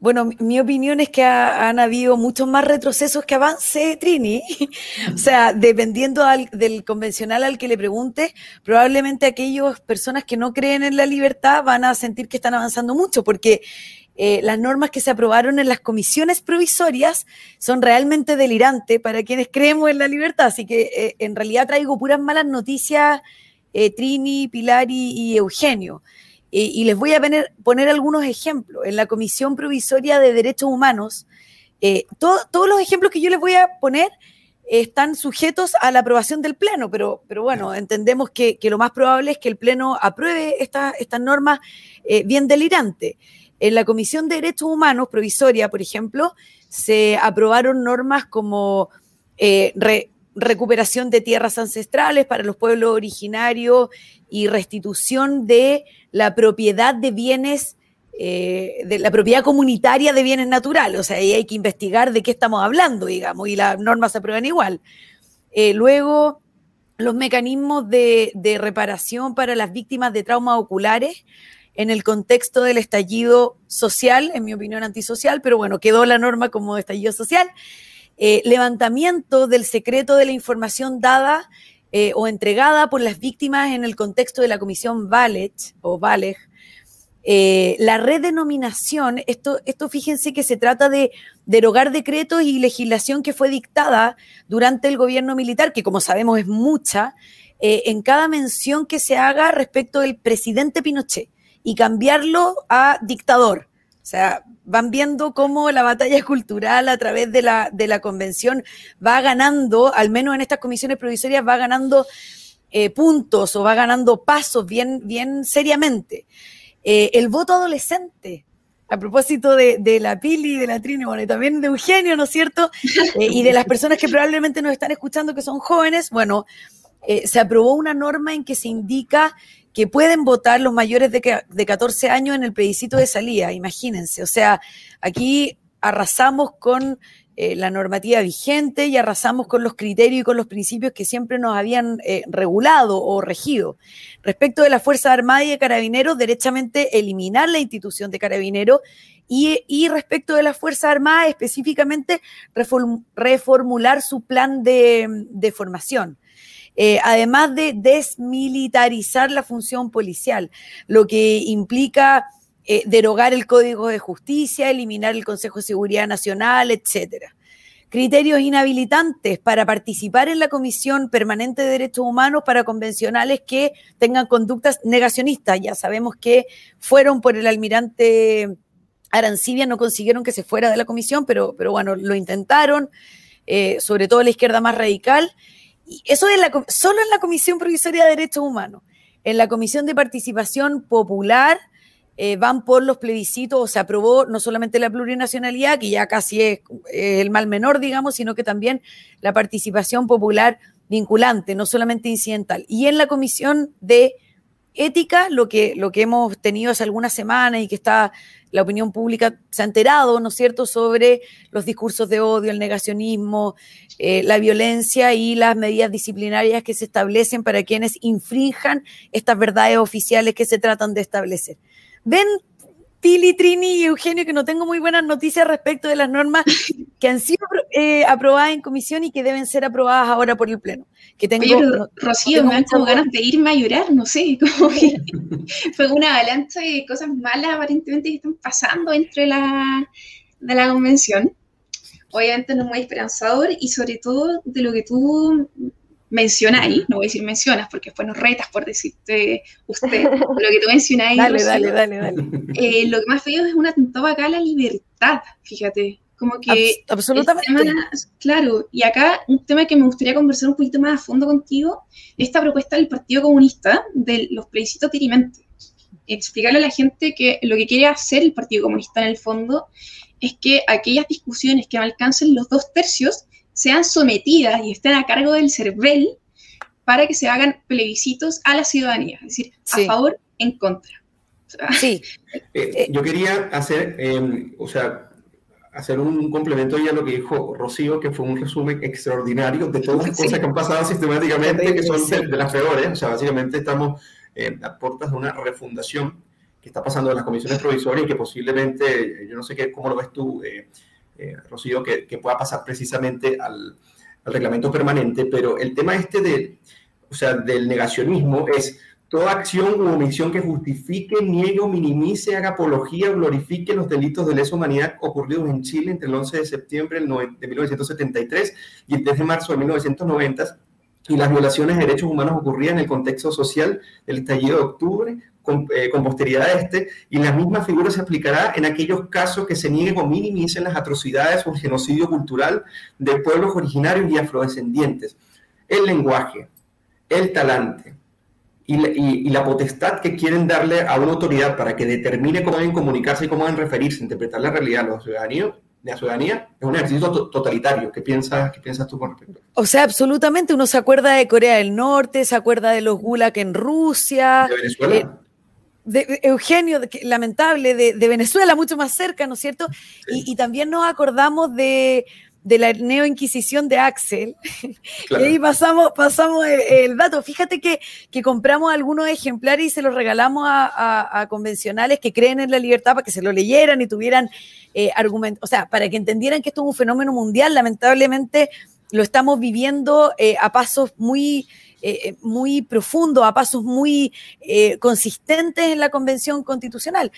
Bueno, mi opinión es que han habido muchos más retrocesos que avances, Trini. o sea, dependiendo del convencional al que le pregunte, probablemente aquellas personas que no creen en la libertad van a sentir que están avanzando mucho, porque eh, las normas que se aprobaron en las comisiones provisorias son realmente delirantes para quienes creemos en la libertad. Así que eh, en realidad traigo puras malas noticias, eh, Trini, Pilar y, Eugenio. y les voy a poner, algunos ejemplos. En la Comisión Provisoria de Derechos Humanos, todos los ejemplos que yo les voy a poner están sujetos a la aprobación del Pleno, pero, pero bueno, entendemos que, lo más probable es que el Pleno apruebe estas esta normas bien delirantes. En la Comisión de Derechos Humanos provisoria, por ejemplo, se aprobaron normas como eh, recuperación de tierras ancestrales para los pueblos originarios y restitución de la propiedad de bienes, eh, de la propiedad comunitaria de bienes naturales. O sea, ahí hay que investigar de qué estamos hablando, digamos, y las normas se aprueban igual. Eh, luego, los mecanismos de, de reparación para las víctimas de traumas oculares en el contexto del estallido social, en mi opinión antisocial, pero bueno, quedó la norma como estallido social. Eh, levantamiento del secreto de la información dada eh, o entregada por las víctimas en el contexto de la comisión Valech o Valej. eh, la redenominación, esto, esto fíjense que se trata de derogar decretos y legislación que fue dictada durante el gobierno militar, que como sabemos es mucha, en cada mención que se haga respecto del presidente Pinochet y cambiarlo a dictador. O sea, van viendo cómo la batalla cultural a través de la, de la convención va ganando, al menos en estas comisiones provisorias, va ganando eh, puntos o va ganando pasos bien, bien seriamente. Eh, el voto adolescente, a propósito de, la Pili, de la Trini, bueno, y también de Eugenio, ¿no es cierto? Eh, y de las personas que probablemente nos están escuchando que son jóvenes, bueno, eh, se aprobó una norma en que se indica que pueden votar los mayores de, de 14 años en el plebiscito de salida, imagínense. O sea, aquí arrasamos con eh, la normativa vigente y arrasamos con los criterios y con los principios que siempre nos habían eh, regulado o regido. Respecto de la Fuerza Armada y de Carabineros, derechamente eliminar la institución de Carabineros y, respecto de la Fuerza Armada, específicamente reformular su plan de, formación. Eh, además de desmilitarizar la función policial, lo que implica eh, derogar el Código de Justicia, eliminar el Consejo de Seguridad Nacional, etcétera. Criterios inhabilitantes para participar en la Comisión Permanente de Derechos Humanos para convencionales que tengan conductas negacionistas. Ya sabemos que fueron por el almirante Arancibia, no consiguieron que se fuera de la comisión, pero, pero bueno, lo intentaron, eh, sobre todo la izquierda más radical. Eso es la, solo en la Comisión Provisoria de Derechos Humanos. En la Comisión de Participación Popular, eh, van por los plebiscitos, o se aprobó no solamente la plurinacionalidad, que ya casi es el mal menor, digamos, sino que también la participación popular vinculante, no solamente incidental. Y en la comisión de ética, lo que, lo que hemos tenido hace algunas semanas y que está la opinión pública se ha enterado, ¿no es cierto?, sobre los discursos de odio, el negacionismo, eh, la violencia y las medidas disciplinarias que se establecen para quienes infrinjan estas verdades oficiales que se tratan de establecer. Ven, Pili, Trini y Eugenio, que no tengo muy buenas noticias respecto de las normas que han sido eh, aprobadas en comisión y que deben ser aprobadas ahora por el Pleno. Que tengo, Rocío, me dan como ganas de irme a llorar, no sé, como que fue una avalancha de cosas malas aparentemente que están pasando entre la, de la convención. Obviamente no es muy esperanzador y sobre todo de lo que tú mencionáis, no voy a decir mencionas porque después nos retas por decirte usted, lo que tú mencionáis. dale, dale, dale, dale. Eh, lo que más feo es un atentado acá a la libertad, fíjate. Como que. absolutamente. claro, y acá un tema que me gustaría conversar un poquito más a fondo contigo, esta propuesta del Partido Comunista de los plebiscitos dirimente. Explicarle a la gente que lo que quiere hacer el Partido Comunista en el fondo es que aquellas discusiones que no alcancen los dos tercios sean sometidas y estén a cargo del CERVEL para que se hagan plebiscitos a la ciudadanía, es decir, a favor, en contra. sí. Eh, yo quería hacer, em, o sea, hacer un complemento a lo que dijo Rocío, que fue un resumen extraordinario de todas las cosas que han pasado sistemáticamente, que son de, las peores. O sea, básicamente estamos eh, a puertas de una refundación que está pasando en las comisiones provisorias y que posiblemente, yo no sé qué, cómo lo ves tú, eh, Rocío, que, pueda pasar precisamente al, reglamento permanente, pero el tema este de, o sea, del negacionismo es toda acción u omisión que justifique, niegue o minimice, haga apología o glorifique los delitos de lesa humanidad ocurridos en Chile entre el 11 de septiembre de 1973 y el 3 de marzo de 1990 y las violaciones de derechos humanos ocurridas en el contexto social del estallido de octubre, eh, con, posteridad a este, y la misma figura se aplicará en aquellos casos que se nieguen o minimicen las atrocidades o el genocidio cultural de pueblos originarios y afrodescendientes. El lenguaje, el talante y la, potestad que quieren darle a una autoridad para que determine cómo deben comunicarse y cómo deben referirse, interpretar la realidad de los ciudadanos, de la ciudadanía es un ejercicio totalitario. ¿Qué piensas, ¿Qué piensas tú con respecto O sea, absolutamente. Uno se acuerda de Corea del Norte, se acuerda de los gulag en Rusia. De Venezuela. Eh, de Eugenio, lamentable, de, Venezuela, mucho más cerca, ¿no es cierto? Y, también nos acordamos de, la neo-inquisición de Axel. Y ahí pasamos, pasamos el, dato. Fíjate que, compramos algunos ejemplares y se los regalamos a, convencionales que creen en la libertad para que se lo leyeran y tuvieran eh, argumentos, o sea, para que entendieran que esto es un fenómeno mundial. Lamentablemente lo estamos viviendo eh, a pasos muy eh, muy profundo, a pasos muy consistentes en la Convención Constitucional.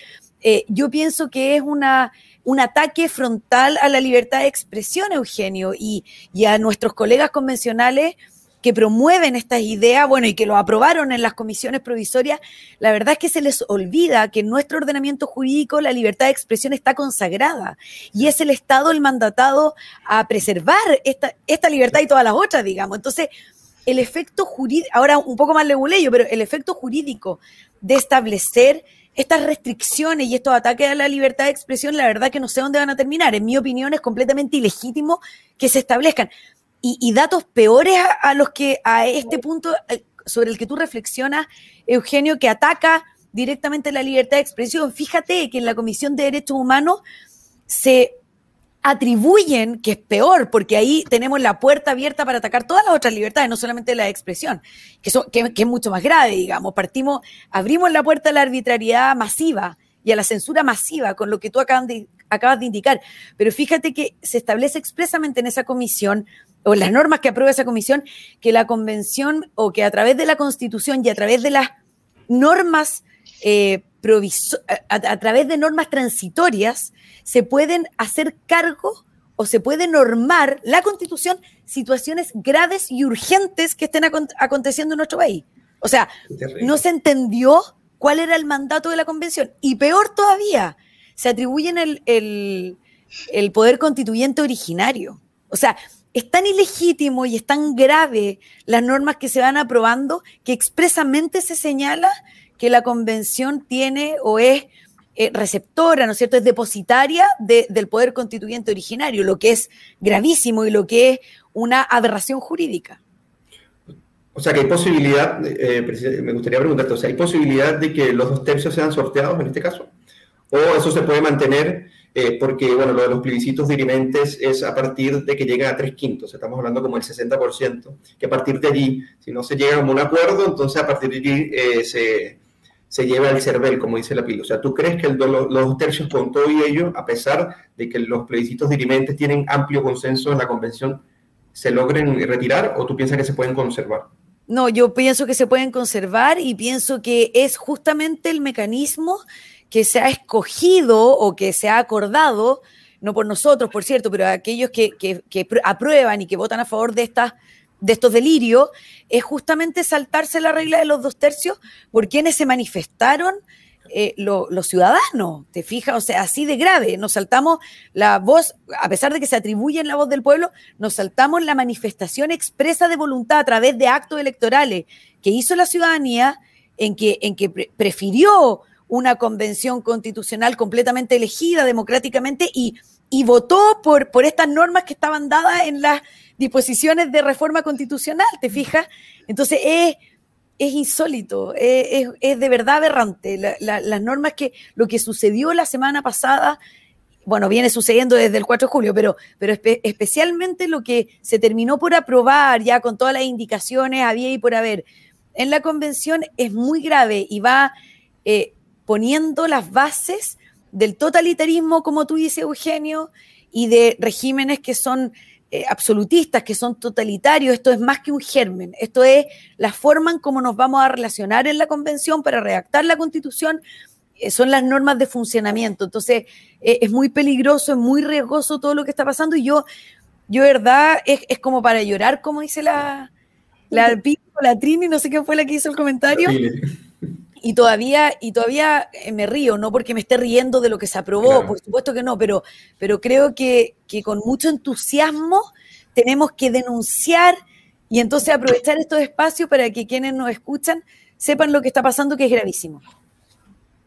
yo pienso que es una, un ataque frontal a la libertad de expresión, Eugenio, y, a nuestros colegas convencionales que promueven estas ideas, bueno, y que lo aprobaron en las comisiones provisorias, la verdad es que se les olvida que en nuestro ordenamiento jurídico la libertad de expresión está consagrada y es el Estado el mandatado a preservar esta, esta libertad y todas las otras, digamos. Entonces, el efecto jurídico, ahora un poco más leguleyo, pero el efecto jurídico de establecer estas restricciones y estos ataques a la libertad de expresión, la verdad que no sé dónde van a terminar. En mi opinión, es completamente ilegítimo que se establezcan y, datos peores a, los que a este punto eh, sobre el que tú reflexionas, Eugenio, que ataca directamente la libertad de expresión. Fíjate que en la Comisión de Derechos Humanos se atribuyen, que es peor, porque ahí tenemos la puerta abierta para atacar todas las otras libertades, no solamente la expresión, que, que, es mucho más grave, digamos. Partimos, abrimos la puerta a la arbitrariedad masiva y a la censura masiva, con lo que tú acabas de, acabas de indicar. Pero fíjate que se establece expresamente en esa comisión o las normas que aprueba esa comisión, que la convención o que a través de la constitución y a través de las normas eh, a, través de normas transitorias se pueden hacer cargo o se puede normar la constitución situaciones graves y urgentes que estén aconteciendo en nuestro país. O sea, no se entendió cuál era el mandato de la convención. Y peor todavía, se atribuyen el, el poder constituyente originario. O sea, es tan ilegítimo y es tan grave las normas que se van aprobando que expresamente se señala que la convención tiene o es eh, receptora, ¿no es cierto?, es depositaria del poder constituyente originario, lo que es gravísimo y lo que es una aberración jurídica. O sea, que hay posibilidad, eh, me gustaría preguntarte, o sea, ¿hay posibilidad de que los dos tercios sean sorteados en este caso? ¿O eso se puede mantener eh, porque bueno, lo de los plebiscitos dirimentes es a partir de que llega a tres quintos, estamos hablando como el 60%, que a partir de allí, si no se llega a un acuerdo, entonces a partir de allí se, se, lleva el CERVEL, como dice la pila. O sea, ¿tú crees que los, dos tercios con todo y ello, a pesar de que los plebiscitos dirimentes tienen amplio consenso en la convención, se logren retirar o tú piensas que se pueden conservar? No, yo pienso que se pueden conservar y pienso que es justamente el mecanismo que se ha escogido o que se ha acordado, no por nosotros, por cierto, pero aquellos que, aprueban y que votan a favor de, estas, de estos delirios, es justamente saltarse la regla de los dos tercios por quienes se manifestaron eh, los ciudadanos, ¿te fijas? O sea, así de grave, nos saltamos la voz, a pesar de que se atribuye la voz del pueblo, nos saltamos la manifestación expresa de voluntad a través de actos electorales que hizo la ciudadanía en que, en que prefirió una convención constitucional completamente elegida democráticamente y, y votó por, por estas normas que estaban dadas en las disposiciones de reforma constitucional, ¿te fijas? Entonces es, es insólito, es, es, de verdad aberrante. las normas que lo que sucedió la semana pasada, bueno, viene sucediendo desde el 4 de julio, pero, pero especialmente lo que se terminó por aprobar ya con todas las indicaciones había y por haber en la convención es muy grave y va eh, poniendo las bases del totalitarismo, como tú dices, Eugenio, y de regímenes que son eh, absolutistas, que son totalitarios. Esto es más que un germen. Esto es la forma en cómo nos vamos a relacionar en la convención para redactar la constitución. Eh, son las normas de funcionamiento. Entonces, eh, es muy peligroso, es muy riesgoso todo lo que está pasando. Y yo, yo, verdad, es, es como para llorar, como dice la, la, la Trini, no sé quién fue la que hizo el comentario y todavía, y todavía eh, me río, no porque me esté riendo de lo que se aprobó, por supuesto que no, pero, pero creo que, que, con mucho entusiasmo tenemos que denunciar y entonces aprovechar estos espacios para que quienes nos escuchan sepan lo que está pasando, que es gravísimo.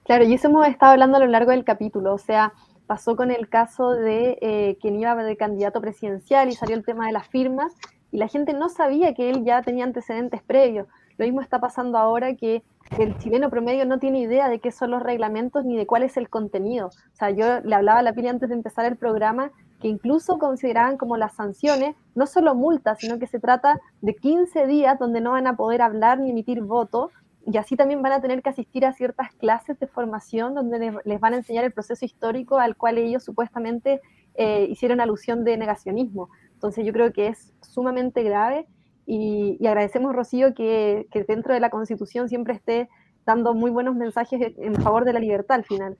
Claro, y eso hemos estado hablando a lo largo del capítulo, o sea, pasó con el caso de eh, quien iba de candidato presidencial y salió el tema de las firmas y la gente no sabía que él ya tenía antecedentes previos. Lo mismo está pasando ahora que el chileno promedio no tiene idea de qué son los reglamentos ni de cuál es el contenido. O sea, yo le hablaba a la Pili antes de empezar el programa que incluso consideraban como las sanciones no solo multas, sino que se trata de 15 días donde no van a poder hablar ni emitir voto y así también van a tener que asistir a ciertas clases de formación donde les, van a enseñar el proceso histórico al cual ellos supuestamente eh, hicieron alusión de negacionismo. Entonces yo creo que es sumamente grave y, agradecemos, Rocío, que, dentro de la Constitución siempre esté dando muy buenos mensajes en favor de la libertad al final.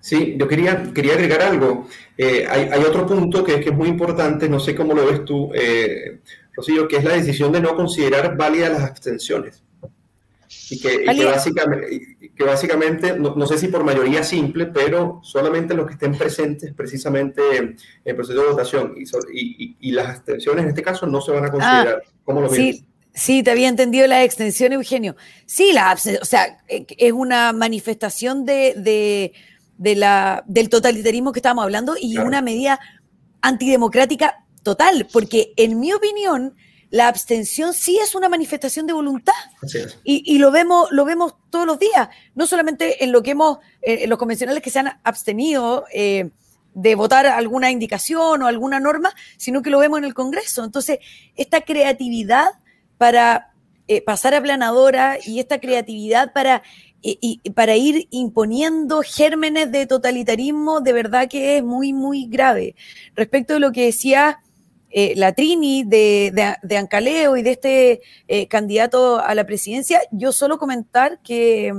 Sí, yo quería, quería agregar algo. Eh, hay, otro punto que, que, es muy importante, no sé cómo lo ves tú, eh, Rocío, que es la decisión de no considerar válidas las abstenciones. Y que, básicamente, que básicamente no, sé si por mayoría simple, pero solamente los que estén presentes precisamente en el proceso de votación y, y, las abstenciones en este caso no se van a considerar. Ah, ¿Cómo lo sí. Sí, te había entendido la extensión, Eugenio. Sí, la, o sea, eh, es una manifestación de, de, la, del totalitarismo que estábamos hablando y una medida antidemocrática total, porque en mi opinión, la abstención sí es una manifestación de voluntad. Y, y, lo vemos, lo vemos todos los días, no solamente en lo que hemos, en los convencionales que se han abstenido eh, de votar alguna indicación o alguna norma, sino que lo vemos en el Congreso. Entonces, esta creatividad para eh, pasar a planadora y esta creatividad para, y, para ir imponiendo gérmenes de totalitarismo, de verdad que es muy, muy grave. Respecto de lo que decía eh, la Trini de, de, Ancaleo y de este eh, candidato a la presidencia, yo solo comentar que,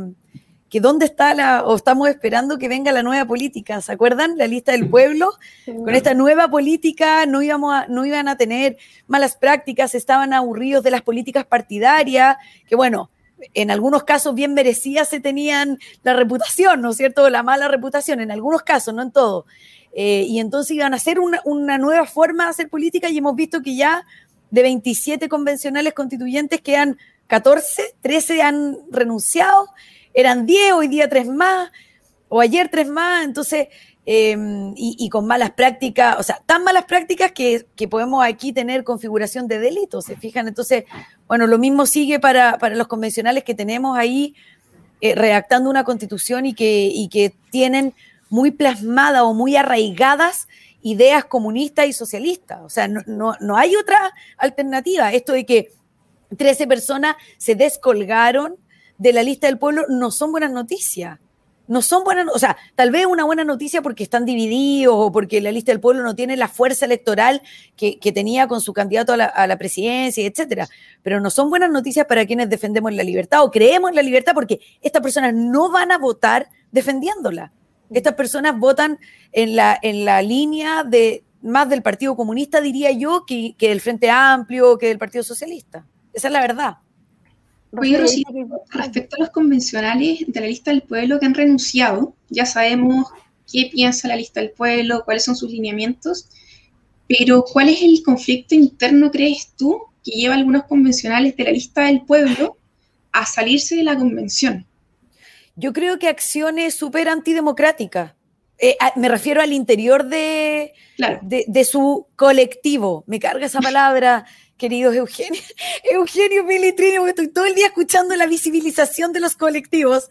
que dónde está la, o estamos esperando que venga la nueva política, ¿se acuerdan? La lista del pueblo, con esta nueva política no, íbamos a, no iban a tener malas prácticas, estaban aburridos de las políticas partidarias, que bueno, en algunos casos bien merecidas se tenían la reputación, ¿no es cierto? La mala reputación, en algunos casos, no en todo. Eh, y entonces iban a hacer una, nueva forma de hacer política y hemos visto que ya de 27 convencionales constituyentes quedan 14, 13 han renunciado, eran 10, hoy día 3 más, o ayer 3 más, entonces, em, y, con malas prácticas, o sea, tan malas prácticas que, podemos aquí tener configuración de delitos, ¿se fijan? Entonces, bueno, lo mismo sigue para, los convencionales que tenemos ahí eh, redactando una constitución y que, y que tienen muy plasmadas o muy arraigadas ideas comunistas y socialistas. O sea, no, hay otra alternativa. Esto de que 13 personas se descolgaron de la lista del pueblo no son buenas noticias. No son buenas, o sea, tal vez una buena noticia porque están divididos o porque la lista del pueblo no tiene la fuerza electoral que, tenía con su candidato a la, a la, presidencia, etcétera. Pero no son buenas noticias para quienes defendemos la libertad o creemos en la libertad porque estas personas no van a votar defendiéndola. Estas personas votan en la, en la línea de más del Partido Comunista, diría yo, que, que del Frente Amplio, que del Partido Socialista. Esa es la verdad. Oye, respecto a los convencionales de la lista del pueblo que han renunciado, ya sabemos qué piensa la lista del pueblo, cuáles son sus lineamientos, pero ¿cuál es el conflicto interno, crees tú, que lleva a algunos convencionales de la lista del pueblo a salirse de la convención? Yo creo que acciones súper antidemocráticas. Eh, me refiero al interior de, de, su colectivo. Me carga esa palabra, queridos Eugenio. Eugenio Militrini, porque estoy todo el día escuchando la visibilización de los colectivos,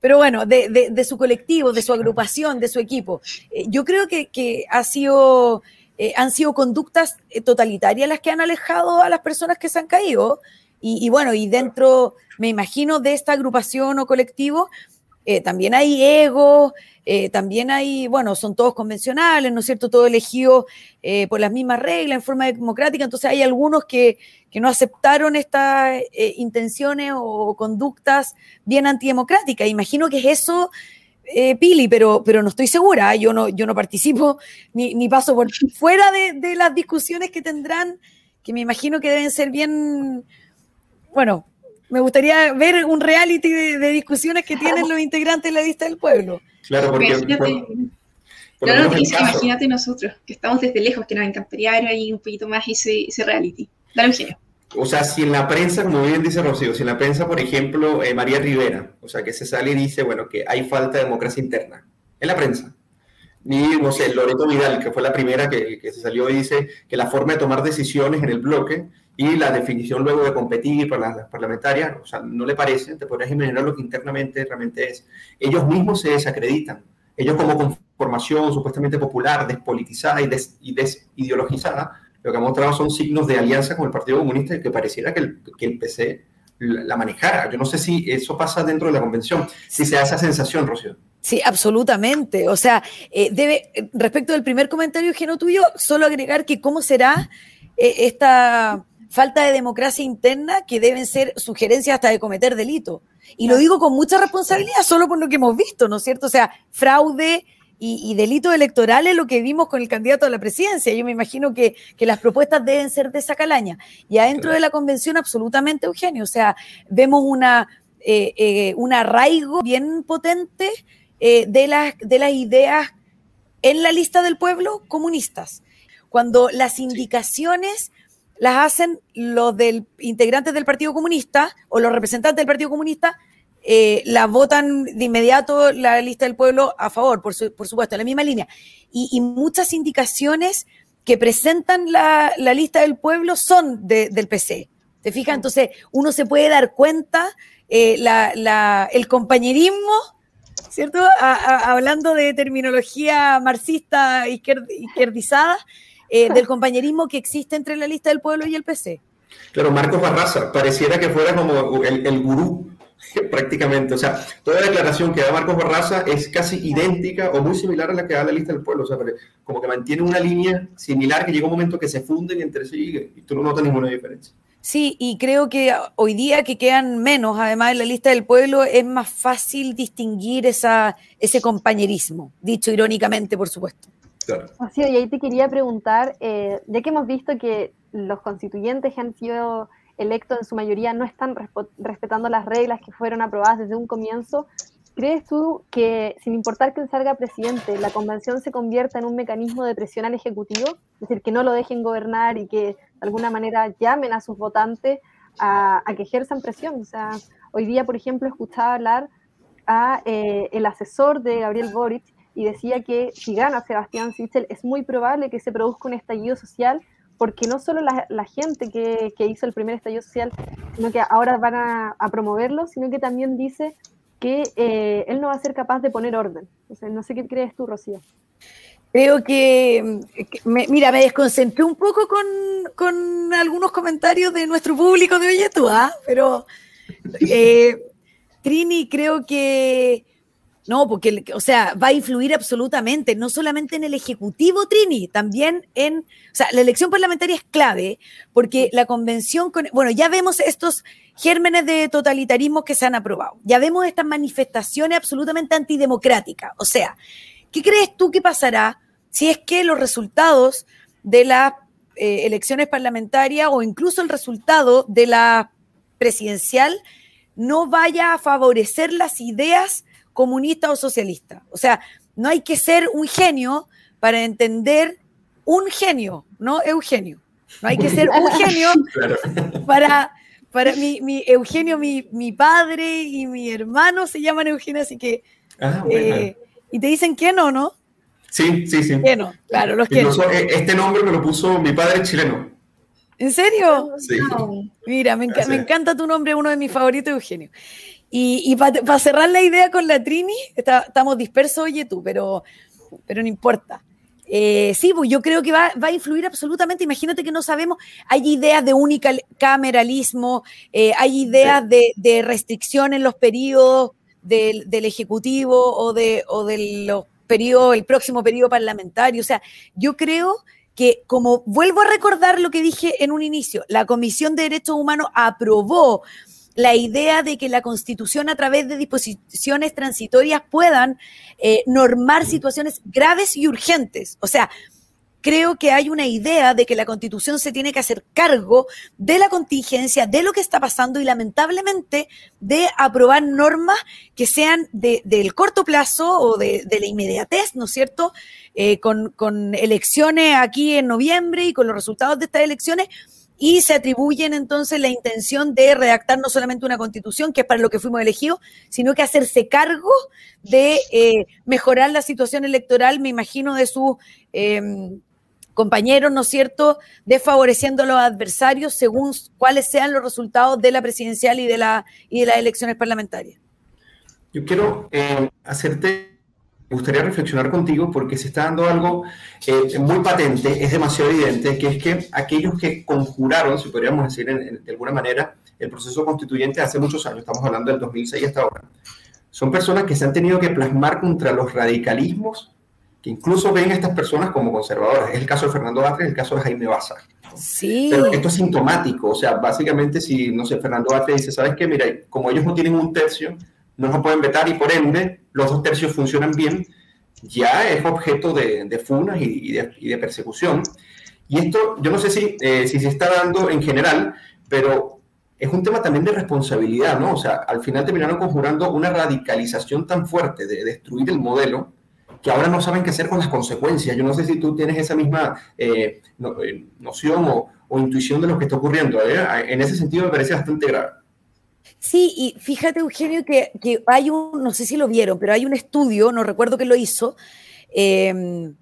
pero bueno, de, de su colectivo, de su agrupación, de su equipo. Eh, yo creo que, que ha sido, eh, han sido conductas totalitarias las que han alejado a las personas que se han caído. Y, bueno, y dentro, me imagino, de esta agrupación o colectivo, eh, también hay ego, eh, también hay, bueno, son todos convencionales, ¿no es cierto? Todo elegido eh, por las mismas reglas, en forma democrática, entonces hay algunos que, que no aceptaron estas intenciones o conductas bien antidemocráticas. Imagino que es eso, Pili, pero, pero no estoy segura, yo no, yo no participo ni, paso por fuera de las discusiones que tendrán, que me imagino que deben ser bien bueno, me gustaría ver un reality de, discusiones que tienen los integrantes de la lista del pueblo. Claro, porque... Imagínate, imagínate nosotros, que estamos desde lejos, que nos encantaría ver ahí un poquito más ese, ese reality. Dale, Eugenio. O sea, si en la prensa, como bien dice Rocío, si en la prensa, por ejemplo, eh, María Rivera, o sea, que se sale y dice, bueno, que hay falta de democracia interna, en la prensa. Ni, no sé, Loreto Vidal, que fue la primera que, que se salió y dice que la forma de tomar decisiones en el bloque y la definición luego de competir para las, parlamentarias, o sea, no le parece, te podrías imaginar lo que internamente realmente es. Ellos mismos se desacreditan. Ellos como conformación supuestamente popular, despolitizada y, desideologizada, lo que han mostrado son signos de alianza con el Partido Comunista que pareciera que el, que el PC la manejara. Yo no sé si eso pasa dentro de la convención, si se da esa sensación, Rocío. Sí, absolutamente. O sea, eh, debe, respecto del primer comentario, Geno tuyo, solo agregar que cómo será eh, esta falta de democracia interna que deben ser sugerencias hasta de cometer delito. Y lo digo con mucha responsabilidad solo por lo que hemos visto, ¿no es cierto? O sea, fraude y, delitos electorales lo que vimos con el candidato a la presidencia. Yo me imagino que, las propuestas deben ser de esa calaña. Y adentro de la convención, absolutamente, Eugenio. O sea, vemos una, eh, eh, un arraigo bien potente eh, de, las, de las ideas en la lista del pueblo comunistas. Cuando las indicaciones las hacen los del, integrantes del Partido Comunista o los representantes del Partido Comunista, eh, la votan de inmediato la lista del pueblo a favor, por, supuesto, en la misma línea. Y, muchas indicaciones que presentan la, lista del pueblo son del PC. ¿Te fijas? Entonces, uno se puede dar cuenta eh, el compañerismo, ¿cierto? hablando de terminología marxista izquierdizada, eh, del compañerismo que existe entre la lista del pueblo y el PC. Claro, Marcos Barraza, pareciera que fuera como el, el gurú prácticamente. O sea, toda la declaración que da Marcos Barraza es casi idéntica o muy similar a la que da la lista del pueblo. O sea, como que mantiene una línea similar que llega un momento que se funden entre sí y tú no notas ninguna diferencia. Sí, y creo que hoy día que quedan menos, además en la lista del pueblo, es más fácil distinguir esa, ese compañerismo, dicho irónicamente, por supuesto. Claro. Y ahí te quería preguntar, eh, ya que hemos visto que los constituyentes que han sido electos en su mayoría no están respetando las reglas que fueron aprobadas desde un comienzo, ¿crees tú que sin importar quién salga presidente, la convención se convierta en un mecanismo de presión al Ejecutivo? Es decir, que no lo dejen gobernar y que de alguna manera llamen a sus votantes a, que ejerzan presión. O sea, hoy día, por ejemplo, escuchaba hablar a eh, el asesor de Gabriel Boric y decía que si gana Sebastián Sichel es muy probable que se produzca un estallido social porque no solo la, gente que, hizo el primer estallido social, sino que ahora van a, promoverlo, sino que también dice que eh, él no va a ser capaz de poner orden. O sea, no sé qué crees tú, Rocío. Creo que, mira, me desconcentré un poco con, algunos comentarios de nuestro público de Oyetúa, pero eh, Trini, creo que no, porque, o sea, va a influir absolutamente, no solamente en el Ejecutivo, Trini, también en, o sea, la elección parlamentaria es clave, porque la convención, con, bueno, ya vemos estos gérmenes de totalitarismo que se han aprobado, ya vemos estas manifestaciones absolutamente antidemocráticas, o sea, ¿qué crees tú que pasará si es que los resultados de las eh, elecciones parlamentarias o incluso el resultado de la presidencial no vaya a favorecer las ideas comunista o socialista. O sea, no hay que ser un genio para entender un genio, no Eugenio. No hay que ser un genio para, para mi, Eugenio, mi, padre y mi hermano se llaman Eugenio, así que... Ah, eh, y te dicen que no, ¿no? Sí, sí, sí. Que no, claro, los que eh, Este nombre me lo puso mi padre chileno. ¿En serio? Sí. Mira, me, me, encanta tu nombre, uno de mis favoritos, Eugenio. Y, para cerrar la idea con la Trini, estamos dispersos, oye tú, pero, pero no importa. Eh, sí, pues yo creo que va, a influir absolutamente. Imagínate que no sabemos, hay ideas de unicameralismo, eh, hay ideas de, restricción en los periodos del, Ejecutivo o de, o los periodos, el próximo periodo parlamentario. O sea, yo creo que, como vuelvo a recordar lo que dije en un inicio, la Comisión de Derechos Humanos aprobó la idea de que la Constitución a través de disposiciones transitorias puedan eh, normar situaciones graves y urgentes. O sea, creo que hay una idea de que la Constitución se tiene que hacer cargo de la contingencia, de lo que está pasando y lamentablemente de aprobar normas que sean del corto plazo o de, la inmediatez, ¿no es cierto? Eh, con, con elecciones aquí en noviembre y con los resultados de estas elecciones y se atribuyen entonces la intención de redactar no solamente una constitución, que es para lo que fuimos elegidos, sino que hacerse cargo de eh, mejorar la situación electoral, me imagino, de sus em, compañeros, ¿no es cierto?, desfavoreciendo a los adversarios según cuáles sean los resultados de la presidencial y de, la, y de las elecciones parlamentarias. Yo quiero eh, hacerte me gustaría reflexionar contigo porque se está dando algo eh, muy patente, es demasiado evidente, que es que aquellos que conjuraron, si podríamos decir de alguna manera, el proceso constituyente hace muchos años, estamos hablando del 2006 hasta ahora, son personas que se han tenido que plasmar contra los radicalismos que incluso ven a estas personas como conservadoras. Es el caso de Fernando Vázquez, el caso de Jaime Baza. Sí. Pero esto es sintomático, o sea, básicamente si, no sé, Fernando Arte dice, ¿sabes qué? Mira, como ellos no tienen un tercio, no se pueden vetar y por ende los dos tercios funcionan bien, ya es objeto de, de funas y, de, persecución. Y esto, yo no sé si, eh, si se está dando en general, pero es un tema también de responsabilidad, ¿no? O sea, al final terminaron conjurando una radicalización tan fuerte de destruir el modelo que ahora no saben qué hacer con las consecuencias. Yo no sé si tú tienes esa misma eh, eh, noción o, intuición de lo que está ocurriendo. En ese sentido me parece bastante grave. Sí, y fíjate, Eugenio, que, que, hay un, no sé si lo vieron, pero hay un estudio, no recuerdo que lo hizo, em,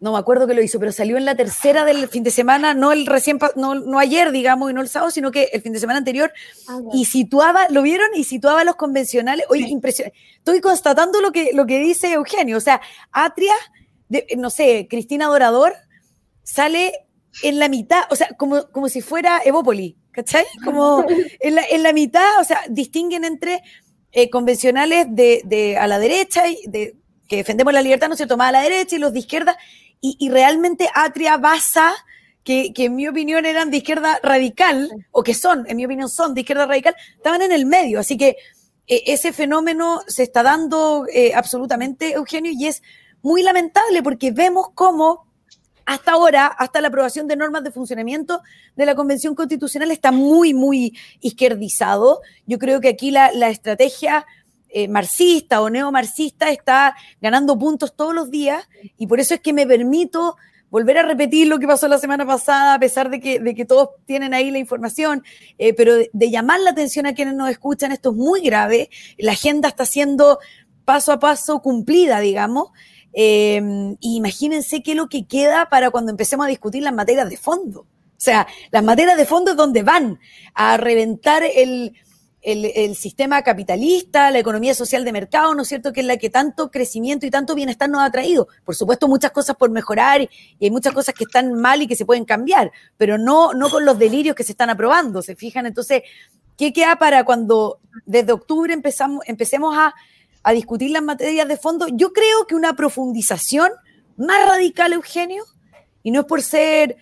no me acuerdo que lo hizo, pero salió en la tercera del fin de semana, no el recién, no, no ayer, digamos, y no el sábado, sino que el fin de semana anterior, ah, y situaba, ¿lo vieron? Y situaba los convencionales. Oye, impresionante. Estoy constatando lo que, lo que dice Eugenio, o sea, Atria, de, no sé, Cristina Dorador, sale en la mitad, o sea, como, como si fuera Evópoli. ¿Cachai? Como en la, en la mitad, o sea, distinguen entre eh, convencionales de, de, a la derecha, y de, que defendemos la libertad, ¿no cierto?, más a la derecha y los de izquierda, y, y realmente Atria basa, que, que, en mi opinión eran de izquierda radical, o que son, en mi opinión son de izquierda radical, estaban en el medio, así que eh, ese fenómeno se está dando eh, absolutamente, Eugenio, y es muy lamentable porque vemos cómo hasta ahora, hasta la aprobación de normas de funcionamiento de la Convención Constitucional, está muy, muy izquierdizado. Yo creo que aquí la, estrategia eh, marxista o neomarxista está ganando puntos todos los días y por eso es que me permito volver a repetir lo que pasó la semana pasada, a pesar de que, todos tienen ahí la información, eh, pero de, de, llamar la atención a quienes nos escuchan, esto es muy grave, la agenda está siendo paso a paso cumplida, digamos, Em, imagínense qué es lo que queda para cuando empecemos a discutir las materias de fondo. O sea, las materias de fondo es donde van a reventar el, el, sistema capitalista, la economía social de mercado, ¿no es cierto? Que es la que tanto crecimiento y tanto bienestar nos ha traído. Por supuesto, muchas cosas por mejorar y hay muchas cosas que están mal y que se pueden cambiar, pero no, no con los delirios que se están aprobando, ¿se fijan? Entonces, ¿qué queda para cuando desde octubre empezamos, empecemos a a discutir las materias de fondo, yo creo que una profundización más radical, Eugenio, y no es por ser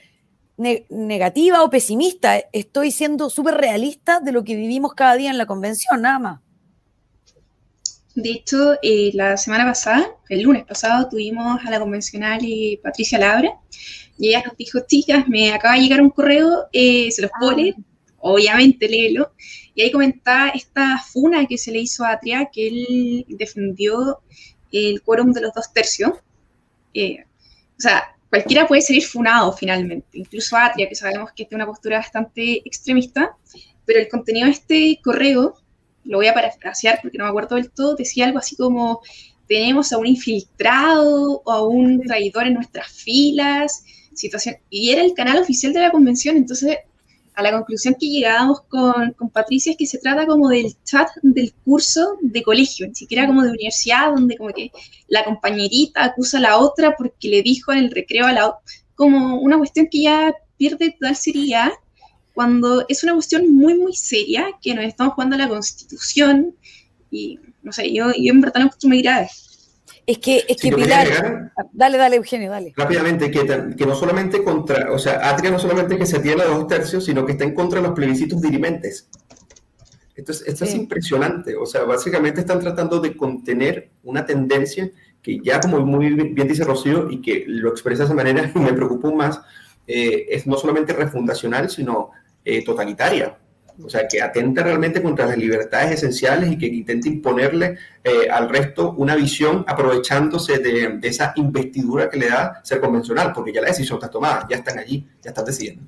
negativa o pesimista, estoy siendo súper realista de lo que vivimos cada día en la convención, nada más. De hecho, eh, la semana pasada, el lunes pasado, tuvimos a la convencional y Patricia Labra y ella nos dijo, chicas, me acaba de llegar un correo, eh, se los pone, ah. obviamente léelo, y ahí comentaba esta funa que se le hizo a Atria, que él defendió el quórum de los dos tercios. Eh, o sea, cualquiera puede salir funado finalmente, incluso Atria, que sabemos que tiene una postura bastante extremista, pero el contenido de este correo, lo voy a parafrasear porque no me acuerdo del todo, decía algo así como, tenemos a un infiltrado o a un traidor en nuestras filas, situación, y era el canal oficial de la convención, entonces a la conclusión que llegábamos con, Patricia es que se trata como del chat del curso de colegio, ni siquiera como de universidad, donde como que la compañerita acusa a la otra porque le dijo en el recreo a la otra, como una cuestión que ya pierde total seriedad, cuando es una cuestión muy, muy seria, que nos estamos jugando a la constitución, y no sé, yo, yo en verdad no encuentro muy grave. Es que, es que Pilar. dale, dale, Eugenio, dale. Rápidamente, que, que, no solamente contra. O sea, Atria no solamente que se tiene a dos tercios, sino que está en contra de los plebiscitos dirimentes. Esto, es, esto es impresionante. O sea, básicamente están tratando de contener una tendencia que ya, como muy bien dice Rocío, y que lo expresa de esa manera, y me preocupa más, eh, es no solamente refundacional, sino eh, totalitaria o sea, que atenta realmente contra las libertades esenciales y que intenta imponerle eh, al resto una visión aprovechándose de, esa investidura que le da ser convencional, porque ya la decisión está tomada, ya están allí, ya están decidiendo.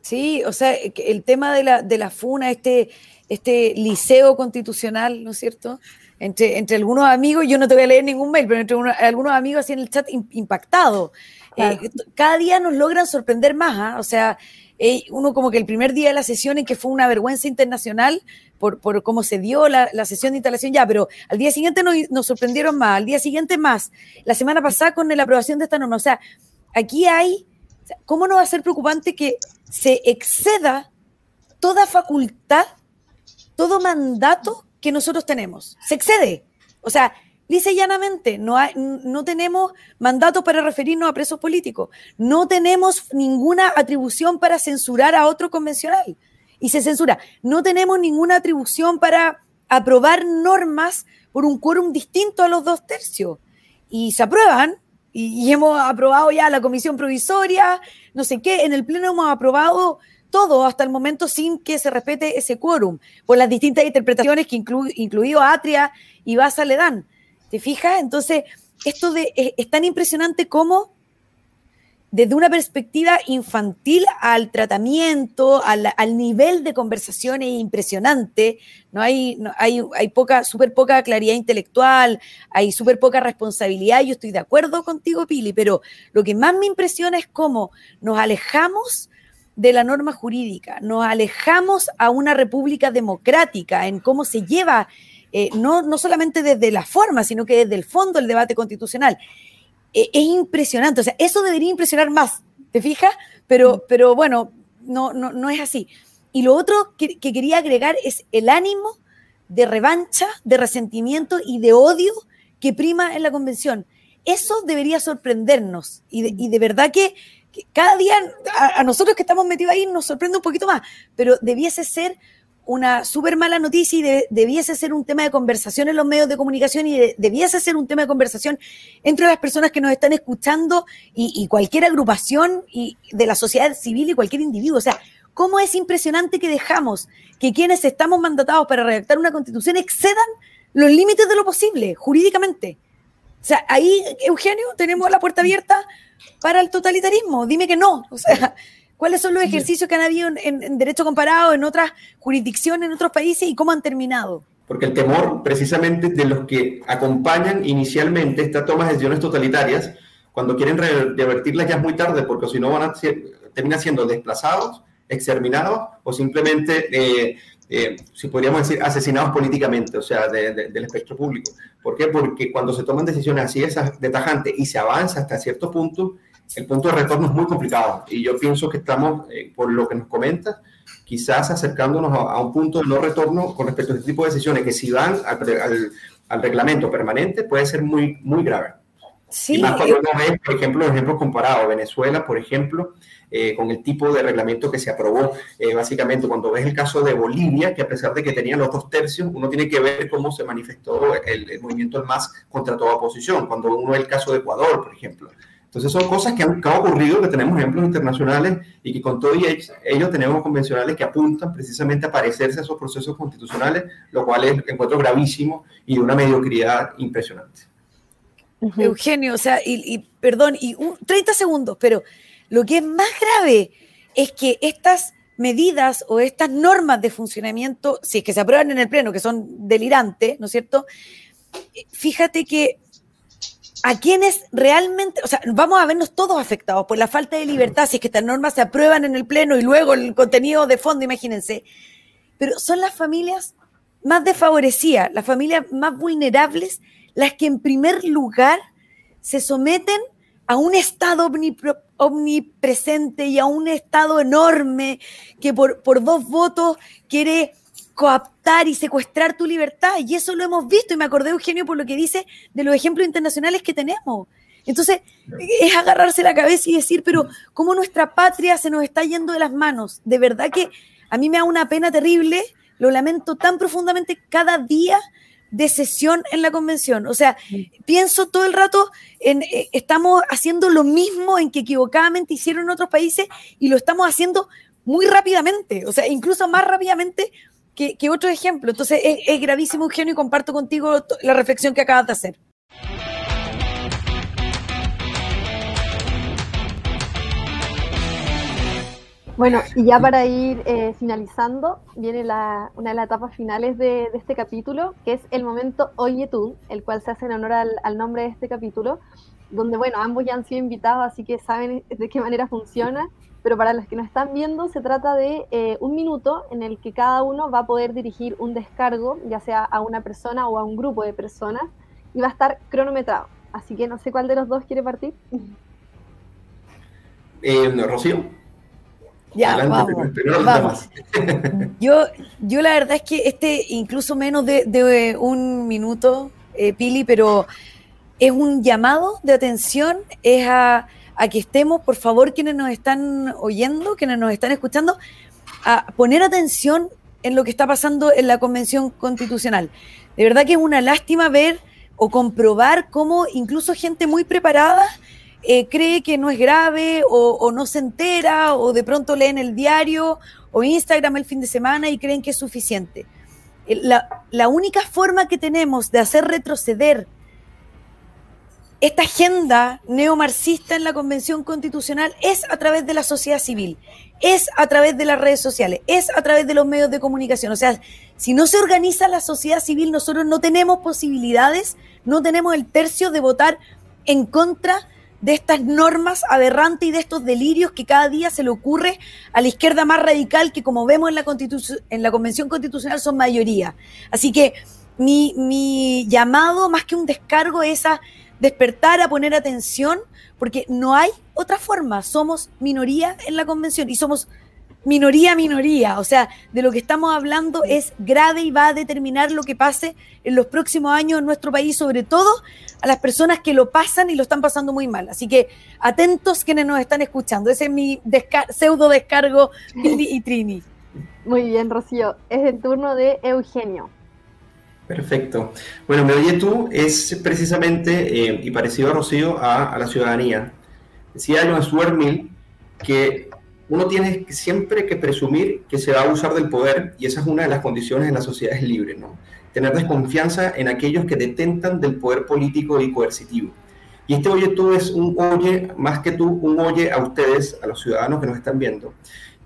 Sí, o sea, el tema de la, de la FUNA, este, este liceo constitucional, ¿no es cierto? Entre, entre algunos amigos, yo no te voy a leer ningún mail, pero entre algunos amigos así en el chat impactado. Eh, cada día nos logran sorprender más, ¿ah? o sea, uno como que el primer día de la sesión en que fue una vergüenza internacional por, por cómo se dio la, la, sesión de instalación ya, pero al día siguiente nos, sorprendieron más, al día siguiente más, la semana pasada con la aprobación de esta norma. O sea, aquí hay, ¿cómo no va a ser preocupante que se exceda toda facultad, todo mandato que nosotros tenemos? Se excede. O sea, Y llanamente, no, tenemos mandato para referirnos a presos políticos, no tenemos ninguna atribución para censurar a otro convencional y se censura. No tenemos ninguna atribución para aprobar normas por un quórum distinto a los dos tercios. Y se aprueban, y, hemos aprobado ya la comisión provisoria, no sé qué, en el Pleno hemos aprobado todo hasta el momento sin que se respete ese quórum, por las distintas interpretaciones que incluido Atria y Baza le dan. ¿Te fijas? Entonces, esto de, es, tan impresionante como desde una perspectiva infantil al tratamiento, al, nivel de conversación es impresionante. No hay, hay, hay poca, súper poca claridad intelectual, hay súper poca responsabilidad. Yo estoy de acuerdo contigo, Pili, pero lo que más me impresiona es cómo nos alejamos de la norma jurídica, nos alejamos a una república democrática en cómo se lleva eh, no, no solamente desde la forma, sino que desde el fondo del debate constitucional. Eh, es impresionante, o sea, eso debería impresionar más, ¿te fijas? Pero, mm. pero bueno, no, no, no es así. Y lo otro que, quería agregar es el ánimo de revancha, de resentimiento y de odio que prima en la convención. Eso debería sorprendernos y de, y de verdad que, cada día a, a, nosotros que estamos metidos ahí nos sorprende un poquito más, pero debiese ser una súper mala noticia y debiese ser un tema de conversación en los medios de comunicación y debiese ser un tema de conversación entre las personas que nos están escuchando y, cualquier agrupación y de la sociedad civil y cualquier individuo. O sea, ¿cómo es impresionante que dejamos que quienes estamos mandatados para redactar una constitución excedan los límites de lo posible jurídicamente? O sea, ahí, Eugenio, tenemos la puerta abierta para el totalitarismo. Dime que no. O sea, ¿Cuáles son los ejercicios que han habido en, derecho comparado en otras jurisdicciones, en otros países y cómo han terminado? Porque el temor precisamente de los que acompañan inicialmente esta toma de decisiones totalitarias, cuando quieren revertirlas ya es muy tarde, porque si no van a ser, terminan siendo desplazados, exterminados o simplemente, eh, eh, si podríamos decir, asesinados políticamente, o sea, del espectro público. ¿Por qué? Porque cuando se toman decisiones así de tajante y se avanza hasta cierto punto, el punto de retorno es muy complicado y yo pienso que estamos, eh, por lo que nos comentas, quizás acercándonos a, un punto de no retorno con respecto a este tipo de decisiones que si van al, al, reglamento permanente puede ser muy, muy grave. Sí, y más cuando uno ve, por ejemplo, ejemplos comparados, Venezuela, por ejemplo, eh, con el tipo de reglamento que se aprobó. Eh, básicamente, cuando ves el caso de Bolivia, que a pesar de que tenía los dos tercios, uno tiene que ver cómo se manifestó el, el movimiento del MAS contra toda oposición. Cuando uno ve el caso de Ecuador, por ejemplo, entonces son cosas que han, ocurrido, que tenemos ejemplos internacionales y que con todo y ellos, tenemos convencionales que apuntan precisamente a parecerse a esos procesos constitucionales, lo cual es encuentro gravísimo y de una mediocridad impresionante. Eugenio, o sea, y, perdón, y 30 segundos, pero lo que es más grave es que estas medidas o estas normas de funcionamiento, si es que se aprueban en el Pleno, que son delirantes, ¿no es cierto? Fíjate que a quienes realmente, o sea, vamos a vernos todos afectados por la falta de libertad, si es que estas normas se aprueban en el Pleno y luego el contenido de fondo, imagínense. Pero son las familias más desfavorecidas, las familias más vulnerables, las que en primer lugar se someten a un Estado omnipresente y a un Estado enorme que por, por dos votos quiere coaptar y secuestrar tu libertad. Y eso lo hemos visto y me acordé, Eugenio, por lo que dice de los ejemplos internacionales que tenemos. Entonces, es agarrarse la cabeza y decir, pero ¿cómo nuestra patria se nos está yendo de las manos? De verdad que a mí me da una pena terrible, lo lamento tan profundamente cada día de sesión en la convención. O sea, pienso todo el rato en, eh, estamos haciendo lo mismo en que equivocadamente hicieron en otros países y lo estamos haciendo muy rápidamente, o sea, incluso más rápidamente que, otro ejemplo. Entonces es, gravísimo, Eugenio, y comparto contigo la reflexión que acabas de hacer. Bueno, y ya para ir eh, finalizando, viene una de las etapas finales de, este capítulo, que es el momento Oye tú, el cual se hace en honor al, al, nombre de este capítulo, donde, bueno, ambos ya han sido invitados, así que saben de qué manera funciona pero para los que nos están viendo se trata de eh, un minuto en el que cada uno va a poder dirigir un descargo, ya sea a una persona o a un grupo de personas, y va a estar cronometrado. Así que no sé cuál de los dos quiere partir. Eh, Rocío. Ya, vamos. yo, yo la verdad es que este, incluso menos de, un minuto, eh, Pili, pero es un llamado de atención, es a, a que estemos, por favor, quienes nos están oyendo, quienes nos están escuchando, a poner atención en lo que está pasando en la Convención Constitucional. De verdad que es una lástima ver o comprobar cómo incluso gente muy preparada eh, cree que no es grave o, no se entera o de pronto leen el diario o Instagram el fin de semana y creen que es suficiente. Eh, la, la única forma que tenemos de hacer retroceder esta agenda neomarxista en la Convención Constitucional es a través de la sociedad civil, es a través de las redes sociales, es a través de los medios de comunicación. O sea, si no se organiza la sociedad civil, nosotros no tenemos posibilidades, no tenemos el tercio de votar en contra de estas normas aberrantes y de estos delirios que cada día se le ocurre a la izquierda más radical que como vemos en la, en la Convención Constitucional son mayoría. Así que mi, mi llamado, más que un descargo, es a despertar, a poner atención, porque no hay otra forma. Somos minoría en la convención y somos minoría, minoría. O sea, de lo que estamos hablando es grave y va a determinar lo que pase en los próximos años en nuestro país, sobre todo a las personas que lo pasan y lo están pasando muy mal. Así que atentos quienes nos están escuchando. Ese es mi pseudo descargo, y Trini. Muy bien, Rocío. Es el turno de Eugenio. Perfecto. Bueno, Me Oye Tú es precisamente, eh, y parecido a Rocío, a, la ciudadanía. Decía John Stuart Mill que uno tiene siempre que presumir que se va a usar del poder, y esa es una de las condiciones en las sociedades libres, ¿no? Tener desconfianza en aquellos que detentan del poder político y coercitivo. Y este Oye Tú es un oye, más que tú, un oye a ustedes, a los ciudadanos que nos están viendo,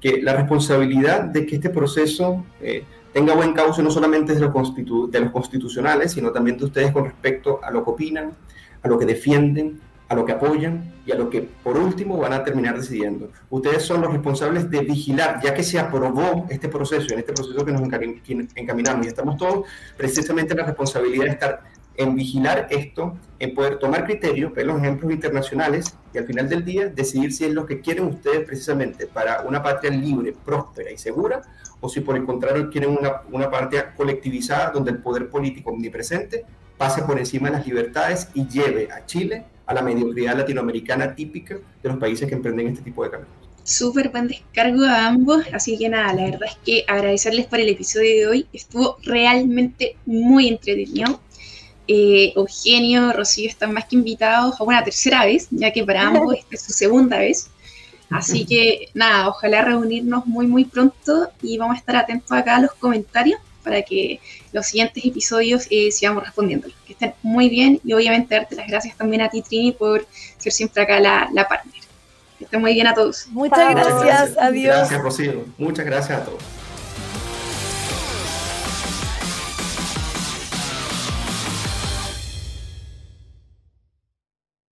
que la responsabilidad de que este proceso... Eh, tenga buen cauce no solamente de, los constitucionales, sino también de ustedes con respecto a lo que opinan, a lo que defienden, a lo que apoyan y a lo que por último van a terminar decidiendo. Ustedes son los responsables de vigilar, ya que se aprobó este proceso, en este proceso que nos encaminamos y estamos todos precisamente en la responsabilidad de estar en vigilar esto, en poder tomar criterios, ver los ejemplos internacionales y al final del día decidir si es lo que quieren ustedes precisamente para una patria libre, próspera y segura, o si por el contrario quieren una, una patria colectivizada donde el poder político omnipresente pase por encima de las libertades y lleve a Chile a la mediocridad latinoamericana típica de los países que emprenden este tipo de caminos. Súper buen descargo a ambos, así que nada, la verdad es que agradecerles por el episodio de hoy, estuvo realmente muy entretenido eh, Eugenio, Rocío están más que invitados a una tercera vez, ya que para ambos esta es su segunda vez. Así que nada, ojalá reunirnos muy muy pronto y vamos a estar atentos acá a los comentarios para que los siguientes episodios eh, sigamos respondiendo. Que estén muy bien y obviamente darte las gracias también a ti Trini por ser siempre acá la, la partner. Que estén muy bien a todos. Muchas gracias, adiós. Gracias Rocío, muchas gracias a todos.